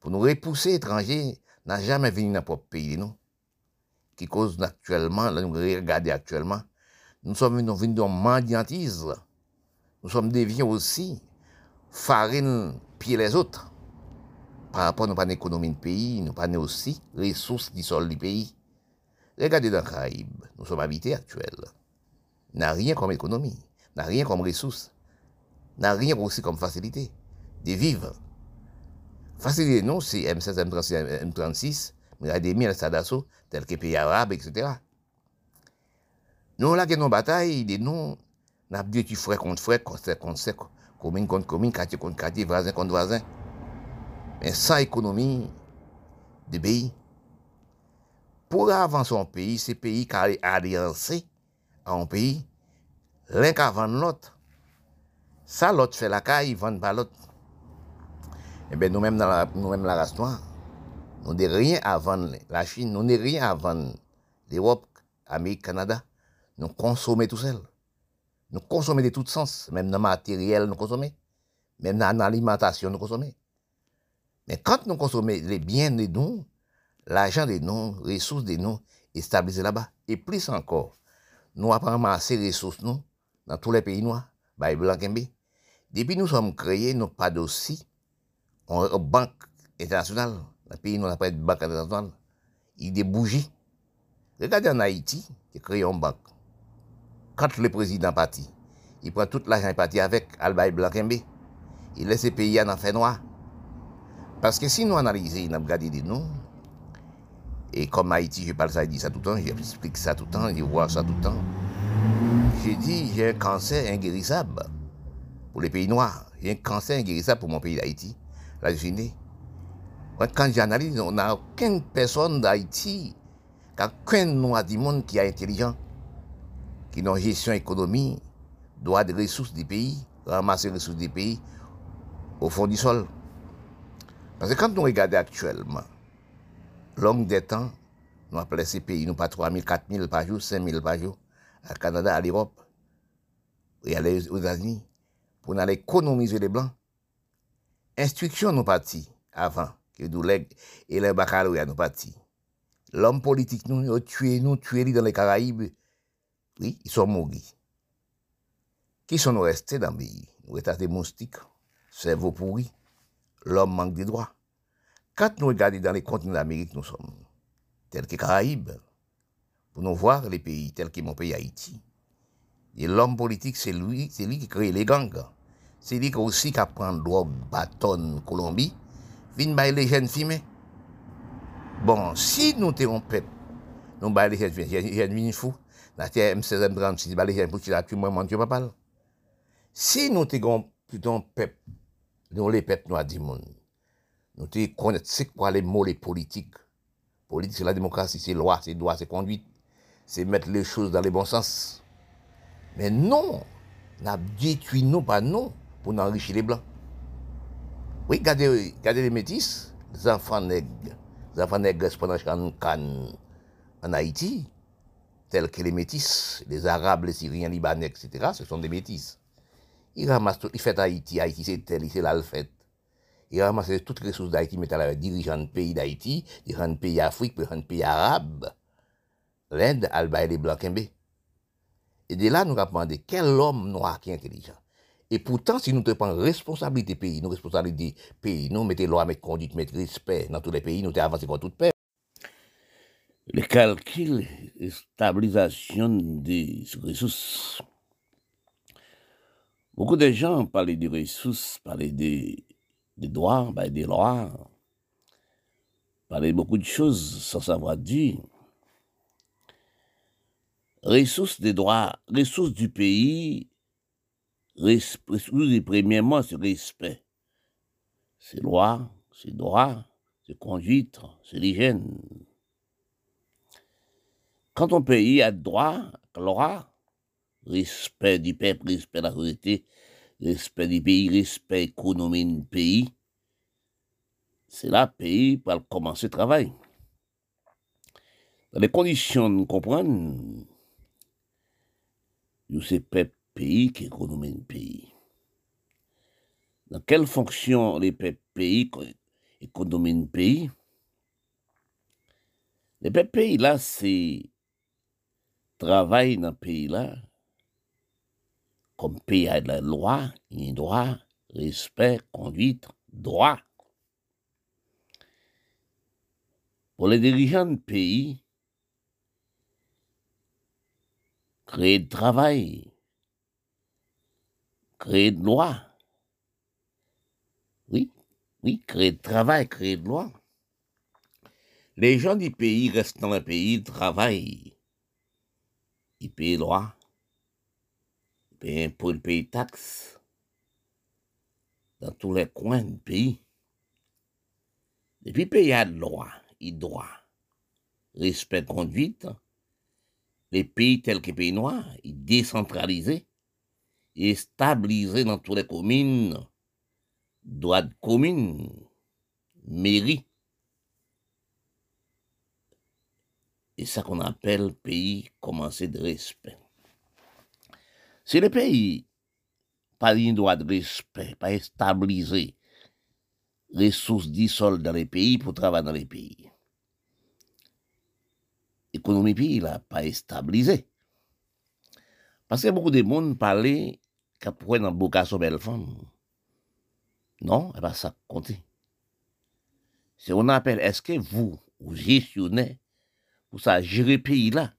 Pour nous repousser étrangers, n'a jamais venu dans notre pays, nous. Qui cause actuellement, là, nous regardons actuellement, nous sommes venus dans mendiantise. Nous sommes devenus aussi farine pied les autres. Par rapport à nous pas d'économie de pays, nous pas aussi ressources du sol du pays. Regardez dans le Caraïbe, nous sommes habités actuels. N'a rien comme économie, n'a rien comme ressources n'a rien aussi comme facilité de vivre. Facilité, non, c'est M16, M36, M36, mais il y a des mille d'assaut, tels que pays arabes, etc. Nous, là, que nos batailles, des noms, n'a pas tu frère contre frère, conseil contre commune contre commune, quartier contre quartier, voisin voisin. Mais sans économie de pays. Pour avancer un pays, c'est pays qui à un pays, l'un qu'avant l'autre. Ça, l'autre fait la caille, vend pas l'autre. Eh bien, nous-mêmes, dans la, nous-mêmes, la race noire, nous n'avons rien à vendre. La Chine, nous n'avons rien à vendre. L'Europe, l'Amérique, le Canada, nous consommons tout seul. Nous consommons de tous sens. Même dans le matériel, nous consommons. Même dans l'alimentation, nous consommons. Mais quand nous consommons les biens de nous, l'argent de nous, les ressources de nous, est là-bas. Et plus encore, nou ap ramase resous nou nan tou le peyi nou, bay blan kembe. Depi nou som kreye nou pa dosi, on re bank internasyonal, nan peyi nou la prete bank internasyonal, yi de bouji. Regade an Haiti, yi kreye yon bank. Kant le prezident pati, yi pren tout l'ajan e pati avek al bay blan kembe, yi lese peyi an an fè noa. Paske si nou analize, yi nan gade di nou, et comme Haïti, je parle ça, je dis ça tout le temps, j'explique ça tout le temps, je vois ça tout le temps. J'ai dit, j'ai un cancer inguérissable pour les pays noirs. A un cancer inguérissable pour mon pays d'Haïti, la Guinée. Quand j'analyse, on n'a aucune personne d'Haïti, aucun noir du monde qui est intelligent, qui a une gestion économique, droit des ressources du pays, ramasser les ressources du pays au fond du sol. Parce que quand nous regardons actuellement, long detan, nou aple se peyi nou pa 3.000, 4.000 pa jou, 5.000 pa jou, al Kanada, al Europe, ou yale ou Zazini, pou nan ekonomize le blan. Instruksyon nou pati avan, ki dou leg, e le bakal ou ya nou pati. L'om politik nou, yo tue nou, tue li dan le Karaib, oui, yi son mouri. Ki son nou reste dan beyi? Nou etate moustik, servo pouri, l'om mank de droit. Quand nous regardons dans les continents d'Amérique, nous sommes, tels que Caraïbes, pour nous voir les pays tels que mon pays Haïti, et l'homme politique, c'est lui, c'est lui qui crée les gangs. C'est lui qui aussi qui apprend drogue, bâton, Colombie, vient bailler les jeunes filles. Bon, si nous t'es un peuple, nous baillons les jeunes filles, jeunes filles fous, la terre M16, M36, bailler les jeunes pour tu la tues, moi, mon Dieu, papa. Si nous t'es un peuple, nous les peuples noirs du monde, nous devons connaître ce quoi les mots, les politiques. Politique, c'est la démocratie, c'est loi, c'est droit, c'est conduite, c'est mettre les choses dans le bon sens. Mais non, n'a détruit non pas non pour enrichir les blancs. Oui, regardez, regardez les métis, les enfants nègres, les enfants nègres pendant en Haïti, tels que les métis, les Arabes, les Syriens, les Libanais, etc., ce sont des métis. Ils ramassent tout, ils font Haïti, Haïti c'est tel, c'est là le fait. Ils ramassent toutes les ressources d'Haïti, mettent à la dirigeants de pays d'Haïti, dirigeants de pays d'Afrique, dirigeants de pays arabes. L'Inde, Alba et les Blancs Et de là, nous avons demandé quel homme noir qui est intelligent, Et pourtant, si nous ne prenons responsabilité pays, nous responsabilité pays, nous mettons loi, mettons conduite, mettons respect dans tous les pays, nous avons avancé pour toute paix. Le calcul et stabilisation des ressources. Beaucoup de gens parlent des ressources, parlent des, ben, des lois, parlent beaucoup de choses sans savoir dire. Ressources des droits, ressources du pays, premièrement, c'est respect. C'est loi, c'est droit, c'est conduite, c'est l'hygiène. Quand un pays a droit, loi, respect du peuple, respect de la société, respect du pays, respect économique du pays, c'est là le pays pour commencer le travail. Dans les conditions de comprendre, c'est peuple pays qui économise le pays. Dans quelle fonction les pays économisent le pays? Les pays là, c'est travail dans le pays là, comme pays de la loi, a droit, respect, conduite, droit. Pour les dirigeants du pays, créer de travail, créer de loi. Oui, oui, créer de travail, créer de loi. Les gens du pays restent dans le pays, travaillent. Ils payent loi. Ils payent impôts, payent taxes. Dans tous les coins du pays. Depuis pays a de loi, il doit. Respect conduite. Les pays tels que pays noirs, ils décentralisés et stabiliser dans toutes les communes, droit de commune, mairie. Et ça qu'on appelle pays commencer de respect. Si le pays pas un droit de respect, pas stabiliser ressources dans les pays pour travailler dans les pays. L'économie pays là pas stabilisé. Parce que beaucoup de monde parlaient qu'après dans Bocasso belle femme. Non, et pas ça compte. C'est on appelle, est-ce que vous, vous gestionnez pour ça gérer le pays là?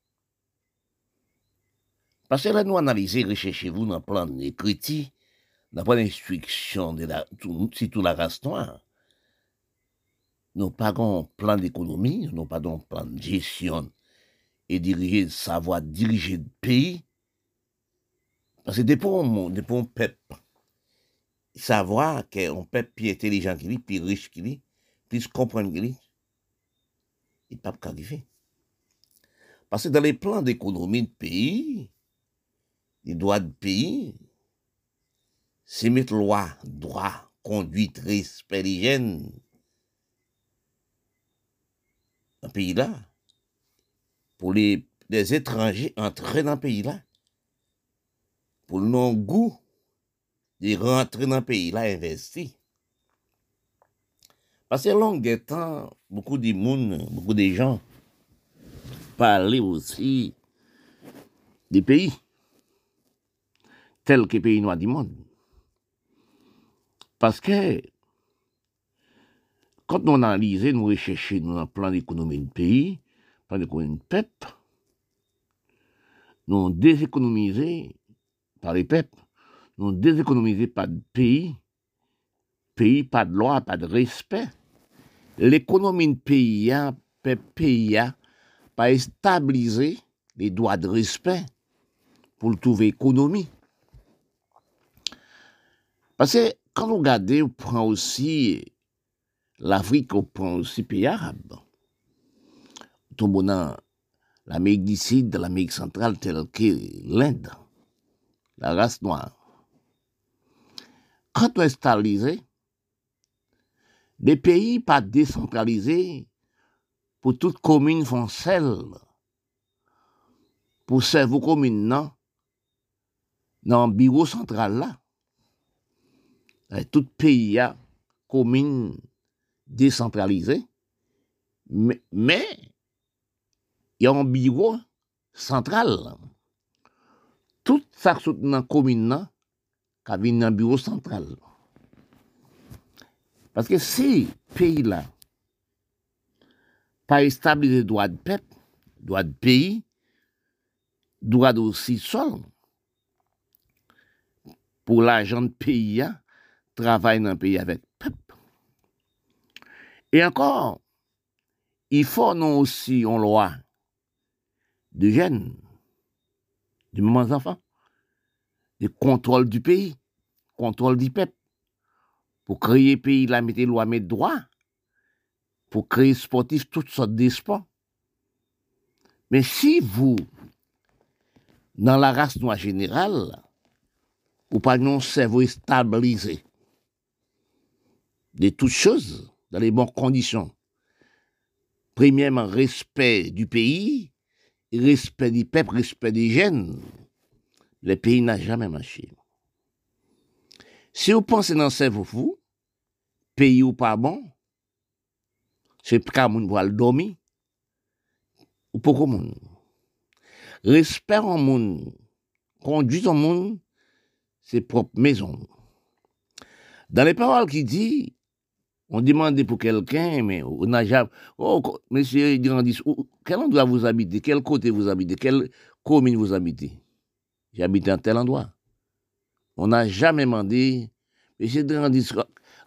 Parce que là, nous analysons, recherchez-vous dans le plan d'écriture, dans le plan d'instruction de la, surtout la race noire. Nous pas un plan d'économie, nous pas un plan de gestion et diriger, savoir diriger le pays parce que depuis un, peuple, savoir qu'un peuple plus intelligent qu'il est, plus riche qu'il est, plus comprendre qu'il est, il ne pas arriver. Parce que dans les plans d'économie de pays, les droits de pays, c'est mettre loi, droit, conduite, respect, l'hygiène. Un pays-là, pour les, étrangers entrer dans le pays-là, pour le goût de rentrer dans le pays là investi. Parce que long temps, beaucoup de monde, beaucoup de gens parlaient aussi des pays tels que pays noirs du monde. Parce que quand on analyse, nous recherchons dans le plan d'économie du pays, plan d'économie du peuple, nous déséconomisé par les peuples, nous déséconomisons pas de pays, pays pas de loi, pas de respect. L'économie de pays, peuple pays, pas stabiliser les droits de respect pour le trouver économie. Pase, kan nou gade, ou pran osi l'Afrique, ou pran osi peyi Arab. Tombo nan l'Amerik disi, de l'Amerik sentral, tel ke l'Inde, la rase noire. Kan tou estalize, de peyi pa desentralize, pou tout komine fon sel, pou servou komine nan, non. nan biro sentral la. Eh, tout peyi ya komine desentralize, me yon biro sentral. Tout sa sot nan komine nan, ka vin nan biro sentral. Paske si peyi la pa establize doa de pep, doa de peyi, doa de osi sol, pou la jan peyi ya, travaille dans le pays avec peuple. Et encore, il faut nous aussi une loi de jeunes, du moment enfants, de contrôle du pays, contrôle du peuple, pour créer pays, la mettre loi, mettre droit, pour créer sportifs, toutes sortes de sports. Mais si vous, dans la race noire générale, ou pas non cerveau stabilisé de toutes choses, dans les bonnes conditions, premièrement, respect du pays, respect du peuple, respect des jeunes, le pays n'a jamais marché. Si vous pensez dans ce vous, pays ou pas bon, c'est pas moun pour le dormir, ou pour moun. Respect en moun, conduit en moun, c'est propre maison. Dans les paroles qui dit, on demande pour quelqu'un, mais on n'a jamais. Oh, monsieur Grandis, quel endroit vous habitez? Quel côté vous habitez? Quelle commune vous habitez? J'habite en tel endroit. On n'a jamais demandé, monsieur Grandis,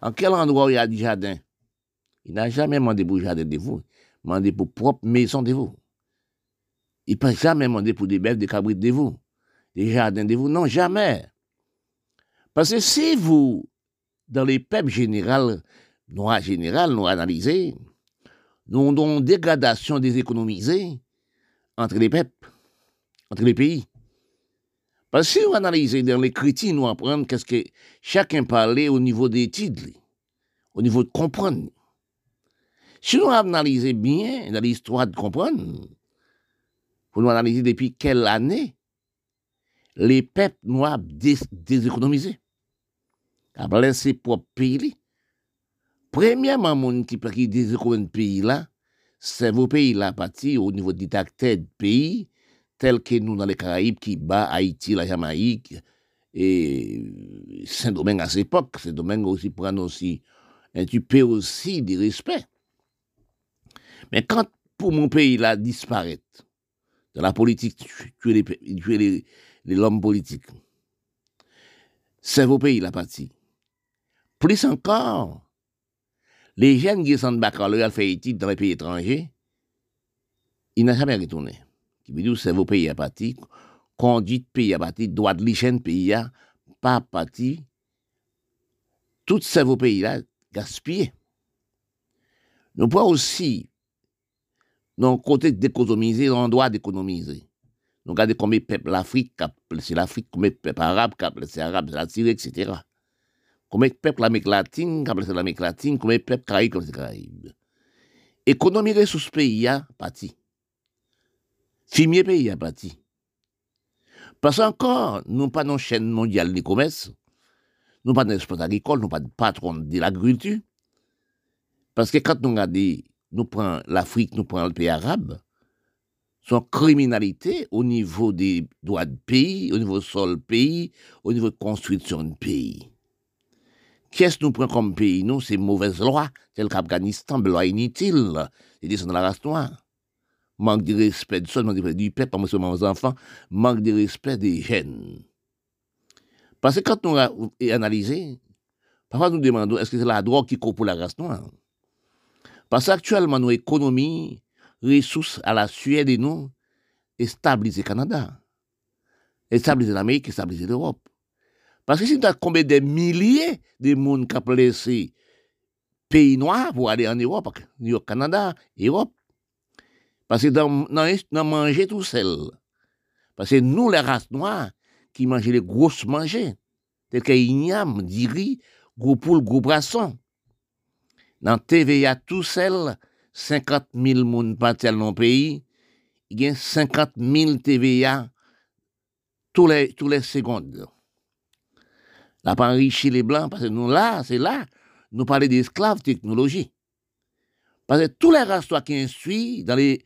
en quel endroit il y a du jardin? Il n'a jamais demandé pour le jardin de vous, il demandé pour propre maison de vous. Il n'a jamais demandé pour des bêtes, des cabrites de vous, des jardins de vous. Non, jamais. Parce que si vous, dans les peuples généraux, nous général, nous analysé, nous avons une dégradation déséconomisée entre les peuples, entre les pays. Parce que si vous analysez dans les critiques, nous apprenons qu'est-ce que chacun parlait au niveau des titres, au niveau de comprendre. Si nous analysons bien dans l'histoire de comprendre, pour nous analyser depuis quelle année les peuples noirs déséconomisés, après ses propres pays, Premièrement, moun qui qui un pays là, c'est vos pays là parti au niveau des de pays, tels que nous dans les Caraïbes, qui bat Haïti, la Jamaïque, et Saint-Domingue à cette époque. Saint-Domingue aussi prend aussi un petit aussi de respect. Mais quand pour mon pays là disparaît, dans la politique, tuer les, l'homme politique, c'est vos pays là. Plus encore, les jeunes qui sont baccalauréat fait études dans les pays étrangers, ils n'ont jamais retourné. Qui veut dire c'est vos pays à partir, conduite pays à partir, droit de l'hygiène pays à pas partir. Tous ces vos pays-là gaspillés. Nous pouvons aussi, dans le côté d'économiser, on doit d'économiser. Nous regardons combien de l'Afrique, c'est l'Afrique, combien de arabes, c'est l'Arabe, c'est la Syrie, etc. Combien de peuples l'Amérique latine, comme c'est l'Amérique latine, combien de peuples Caraïbes, comme Caraïbes. Économie ressources pays a parti. Fumier pays a parti. Parce qu'encore, nous pas une chaîne mondiale de commerce, nous pas d'export agricole, nous pas de patron de l'agriculture. Parce que quand nous regardons, nous prenons l'Afrique, nous prenons le pays arabe, son criminalité au niveau des droits de pays, au niveau du sol pays, au niveau de construction de pays. Qu'est-ce que nous prenons comme pays? Nous, c'est mauvaise loi, tel qu'Afghanistan, loi inutile, c'est descendre dans la race noire. Manque de respect du sol, manque de respect du peuple, pas seulement aux enfants, manque de respect des jeunes. Parce que quand nous analysons, parfois nous demandons est-ce que c'est la drogue qui coupe pour la race noire? Parce qu'actuellement, nos économies, ressources à la Suède et nous, stabilisent le Canada, stabilisent l'Amérique, stabilisent l'Europe. Parce que si tu as combien de milliers de monde qui ont laissé pays noirs pour aller en Europe, New York, Canada, Europe. Parce que dans, dans, manger tout seul. Parce que nous, les races noires, qui mangeons les grosses mangées, tels que igname, diri, gros poule, gros brasson. Dans TVA tout seul, 50 000 personnes partent dans le pays, il y a 50 000 TVA tous les, tous les secondes n'a pas enrichi les Blancs, parce que nous, là, c'est là, nous parlons d'esclaves technologie. Parce que tous les races qui instruisent dans les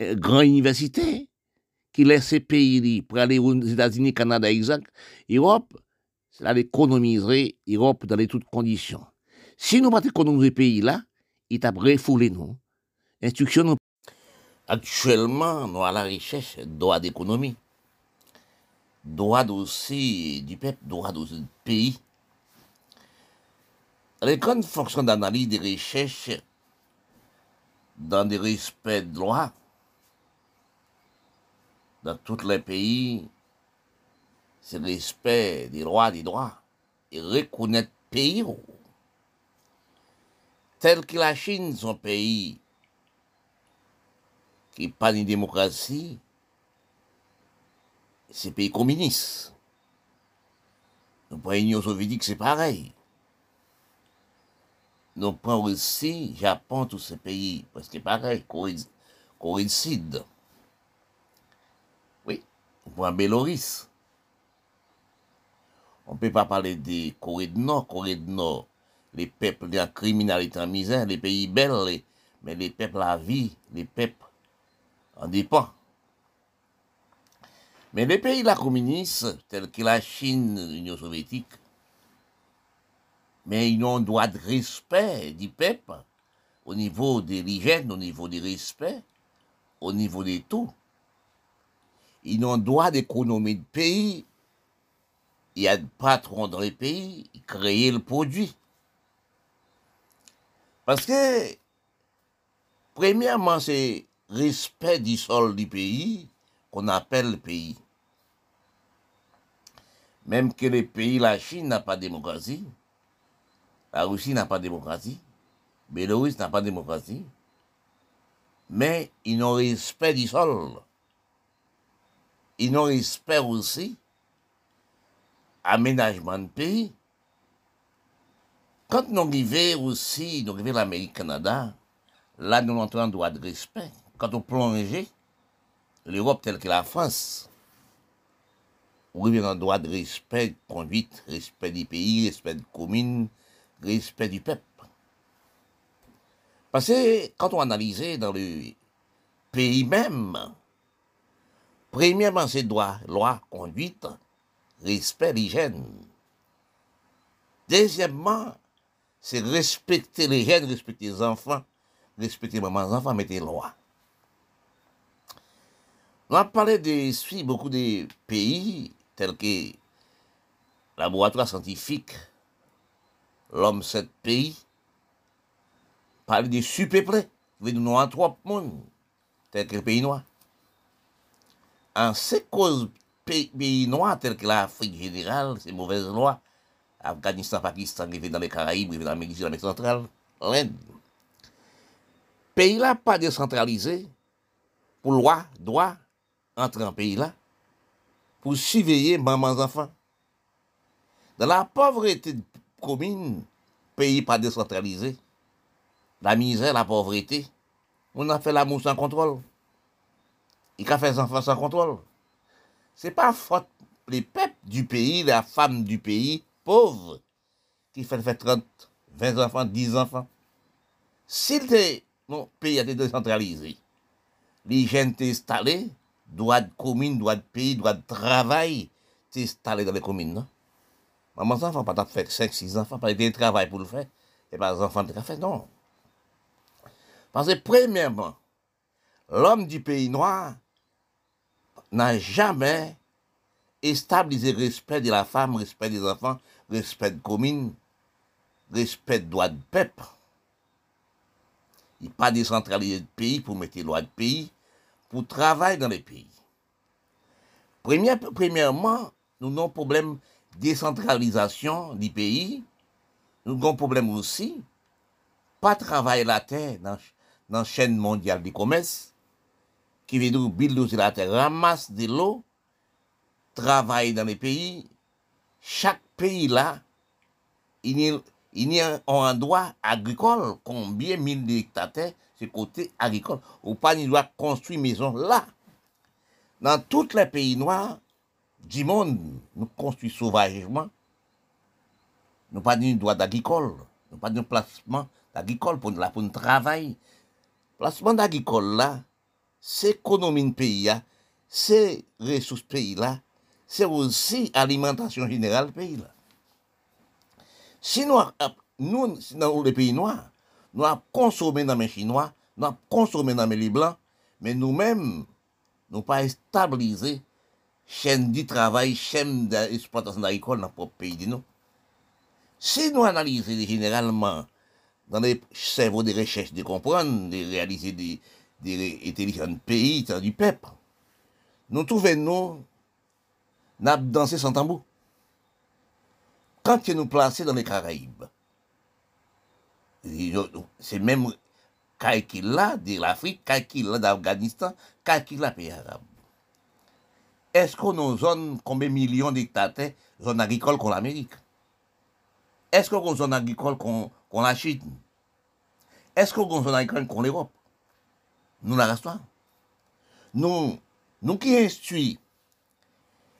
euh, grandes universités, qui laissent ces pays pour aller aux États-Unis, Canada, exact, Europe, cela économiserait l'Europe dans les toutes conditions. Si nous pas économiser pays là, il t'a refoulé nous. Instruction. Actuellement, nous avons la recherche droit d'économie, droit aussi du peuple, droit aussi du pays. Les grandes fonctions d'analyse des recherches dans des respects de loi dans tous les pays, c'est le respect des droits des droits et reconnaître pays. Tel que la Chine, son pays, qui n'est pas une démocratie, c'est un pays communiste. Nous prenons l'Union soviétique, c'est pareil. Nous prenons aussi Japon, tous ces pays, parce que c'est pareil, Sud. Oui, on prend Bélorusse. On ne peut pas parler de Corée du Nord. Corée du Nord, les peuples de la criminalité en misère, les pays belles, mais les peuples la vie, les peuples en dépend. Mais les pays la communistes, tels que la Chine, l'Union soviétique, mais ils ont un droit de respect du peuple au niveau de l'hygiène, au niveau du respect, au niveau des tout. Ils ont un droit d'économie de pays. Il y a des patrons dans les pays, ils créent le produit. Parce que, premièrement, c'est respect du sol du pays qu'on appelle le pays. Même que les pays, la Chine n'a pas de démocratie, la Russie n'a pas de démocratie, Bélarus n'a pas de démocratie, mais ils ont respect du sol. Ils ont respect aussi aménagement de pays. Quand nous arrivons aussi, nous arrivons l'Amérique, Canada, là nous entrons en droit de respect. Quand on plonge l'Europe telle que la France, on arrive en droit de respect, conduite, respect du pays, respect de commune, respect du peuple. Parce que quand on analyse dans le pays même, premièrement, c'est droit, loi, conduite, respect, l'hygiène. Deuxièmement, c'est respecter les jeunes, respecter les enfants, respecter les mamans, enfants, mettre les lois. On a parlé de beaucoup de pays tels que laboratoire scientifique, l'homme sept pays, parler de super-peuplés, nous noirs trois monde, tels que le pays noir. En ces causes pays noirs tels que l'Afrique générale, ces mauvaises lois, Afghanistan, Pakistan, dans les Caraïbes, dans l'Amérique centrale, l'Inde. Pays là pas décentralisé, pour loi, droit, entrer en pays là, pour surveiller maman enfants. Dans la pauvreté commune, pays pas décentralisé, la misère, la pauvreté, on a fait l'amour sans contrôle. Il a fait les enfants sans contrôle. C'est pas faute les peuples du pays, la femme du pays, pauvre, qui fait, fait 30, 20 enfants, 10 enfants. Si mon pays a été décentralisé, l'hygiène est installée, droit de commune, droit de pays, droit de travail, est installé dans les communes. Non? Maman, enfants, pas faire 5, 6 enfants, pas de travail pour le faire, et pas les enfants de faire, non? Parce que, premièrement, l'homme du pays noir n'a jamais stabilisé le respect de la femme, respect des enfants, respect de commune, respect de droit de peuple. Il pas décentralisé de pays pour mettre les lois de pays, pour travailler dans les pays. premièrement, nous avons un problème de décentralisation du pays. Nous avons un problème aussi, pas travailler la terre dans, la chaîne mondiale du commerce, qui veut dire bulldozer la terre, ramasse de l'eau, travaille dans les pays. Chaque pays là, il y a, un droit agricole, combien mille hectares, se kote agrikol, ou pa ni lwa konstruy mezon la. Nan tout le peyi noy, di moun nou konstruy sauvajman, nou pa ni lwa d'agrikol, nou pa ni plasman d'agrikol pou nou la pou nou travay. Plasman d'agrikol la, se ekonomi n'peyi ya, se resous peyi la, se osi alimentasyon general peyi la. Si nou, nou, si nou le peyi noy, nous avons consommé dans les Chinois, nous avons consommé dans les Blancs, mais nous-mêmes, nous pas stabilisé chaîne du travail, chaîne d'exploitation agricole dans notre pays. Nous. Si nous analysons généralement dans les cerveaux de recherche, de comprendre, de réaliser des, intelligents pays, du peuple, nous trouvons nous, nous dansé sans tambour. Quand nous plaçons dans les Caraïbes, c'est même là de l'Afrique, là d'Afghanistan, là pays arabe. Est-ce qu'on a une zone, combien de millions d'hectares, zone agricole qu'on l'Amérique? Est-ce qu'on a une zone agricole qu'on la Chine? Est-ce qu'on a une zone agricole qu'on l'Europe? Nous la restons. Nous, nous qui instruisons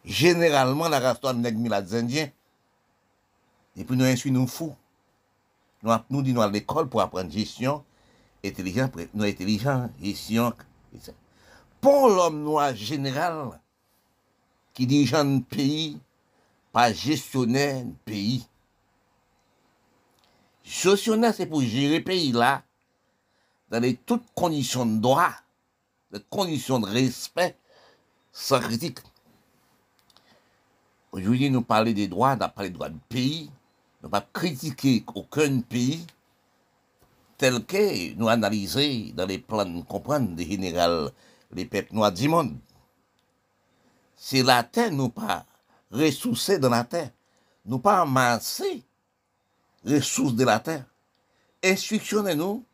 généralement la restons avec les Indiens, et puis nous instruisons nous fous. Nous, nous disons à l'école pour apprendre gestion, intelligent, nous intelligents, gestion. Pour l'homme noir général, qui dirige un pays, pas gestionnaire un pays. Gestionnaire, c'est pour gérer le pays là, dans les toutes conditions de droit, les conditions de respect, sans critique. Aujourd'hui, nous parlons des droits, nous parlons des droits du pays, nous pas critiquer aucun pays tel que nous analysons dans les plans de comprendre des général les peuples noirs du monde. C'est la terre, nous pas ressourcer dans la terre, nous pas amasser ressources de la terre. Instructionner nous,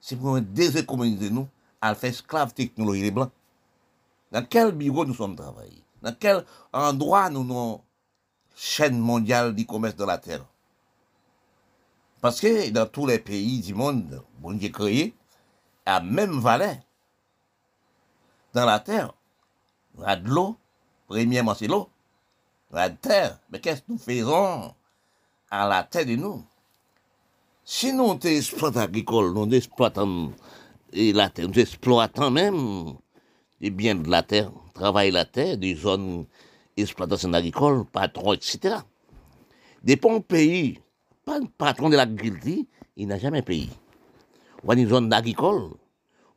c'est pour déséconomiser nous à faire esclave technologie des blancs. Dans quel bureau nous sommes travaillés? Dans quel endroit nous avons chaîne mondiale du commerce de la terre? Parce que dans tous les pays du monde, bon Dieu créé, à même valeur dans la terre, il y a de l'eau, Premièrement, c'est l'eau, la terre. Mais qu'est-ce que nous faisons à la terre de nous? Si nous sommes exploitants agricoles, nous exploitons la terre, nous exploitons même les biens de la terre, travail la terre, des zones d'exploitation agricole, patron, etc. Dépend pays, patron de l'agriculture, il n'a jamais pays. Ou une zone agricole,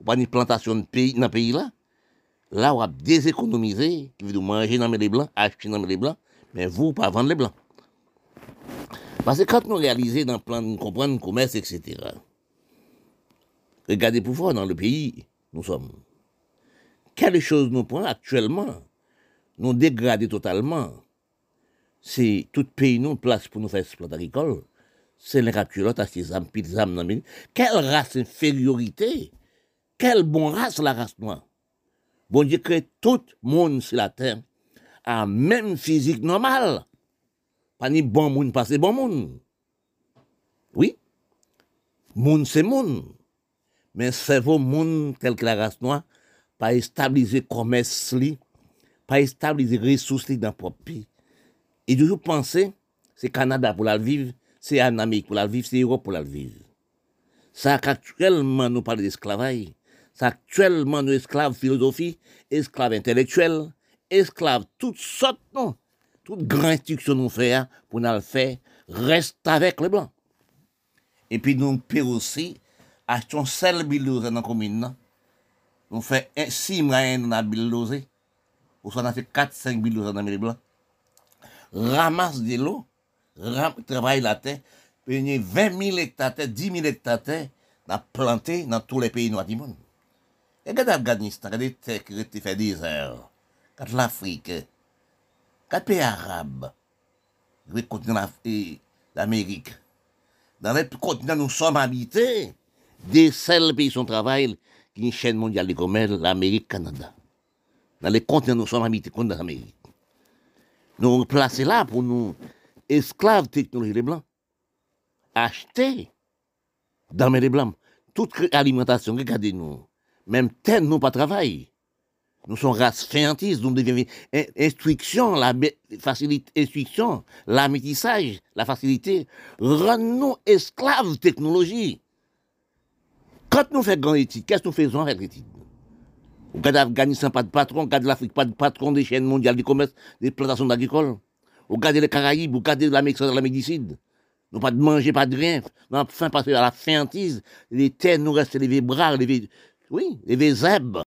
ou une plantation de pays dans le pays là, Là, on a déséconomisé, qui veut manger dans les blancs, acheter dans les blancs, mais vous, pas vendre les blancs. Parce que quand nous réalisons dans le plan de comprendre le commerce, etc., regardez pour voir dans le pays, nous sommes. Quelle chose nous prend actuellement Nous dégrader totalement. C'est tout pays nous place pour nous faire exploiter agricole. C'est les capturotes à ces âmes, âmes Quelle race infériorité Quelle bonne race la race noire Bon Dieu crée tout le monde sur la terre à même physique normale. Pas ni bon monde, pas c'est bon monde. Oui, monde c'est monde. Mais cerveau monde tel que la race noire, pas stabiliser commerce pas stabiliser ressources dans le pays. Et toujours penser, c'est Canada pour la vivre, c'est en Amérique pour la vivre, c'est Europe pour la vivre. Ça, actuellement, nous parlons d'esclavage actuellement nos esclaves philosophie, esclaves intellectuels, esclaves toutes sortes, non? Toute grande instruction nous fait hein, pour nous le faire, reste avec les blancs. Et puis nous pouvons aussi achetons seul billose dans la commune. On fait 6 mois dans la billose. Ou soit on fait 4-5 billoses dans les blancs. Ramasse de l'eau, travaille la terre, puis 20 000 hectares, 10 000 hectares, on a planté dans tous les pays noirs du monde. Et regardez l'Afghanistan, regardez qui fait désert. Regardez l'Afrique. Regardez les pays arabes. Le continent d'Amérique. Dans les continents nous sommes habités, des seuls pays sont travail qui une chaîne mondiale de commerce, l'Amérique, Canada. Dans les continents nous sommes habités contre l'Amérique. Nous placés là pour nous esclaves technologie des Blancs. Acheter dans les Blancs. Toute alimentation, regardez-nous. Même tel nous pas travail. Nous sommes race féantise, nous devons instruction, la facilité, instruction, la métissage, la facilité, rend-nous esclaves technologie. Quand nous faisons grand étude, qu'est-ce que nous faisons avec l'étude? Au d'Afghanistan, pas de patron, au de l'Afrique, pas de patron des chaînes mondiales du commerce, des plantations agricoles. Au de les Caraïbes, de l'Amérique centrale, l'Amérique du Sud. Pas de manger, pas de rien. Faim parce que à la faintise, les terres nous restent les bras, les oui, les zèbres.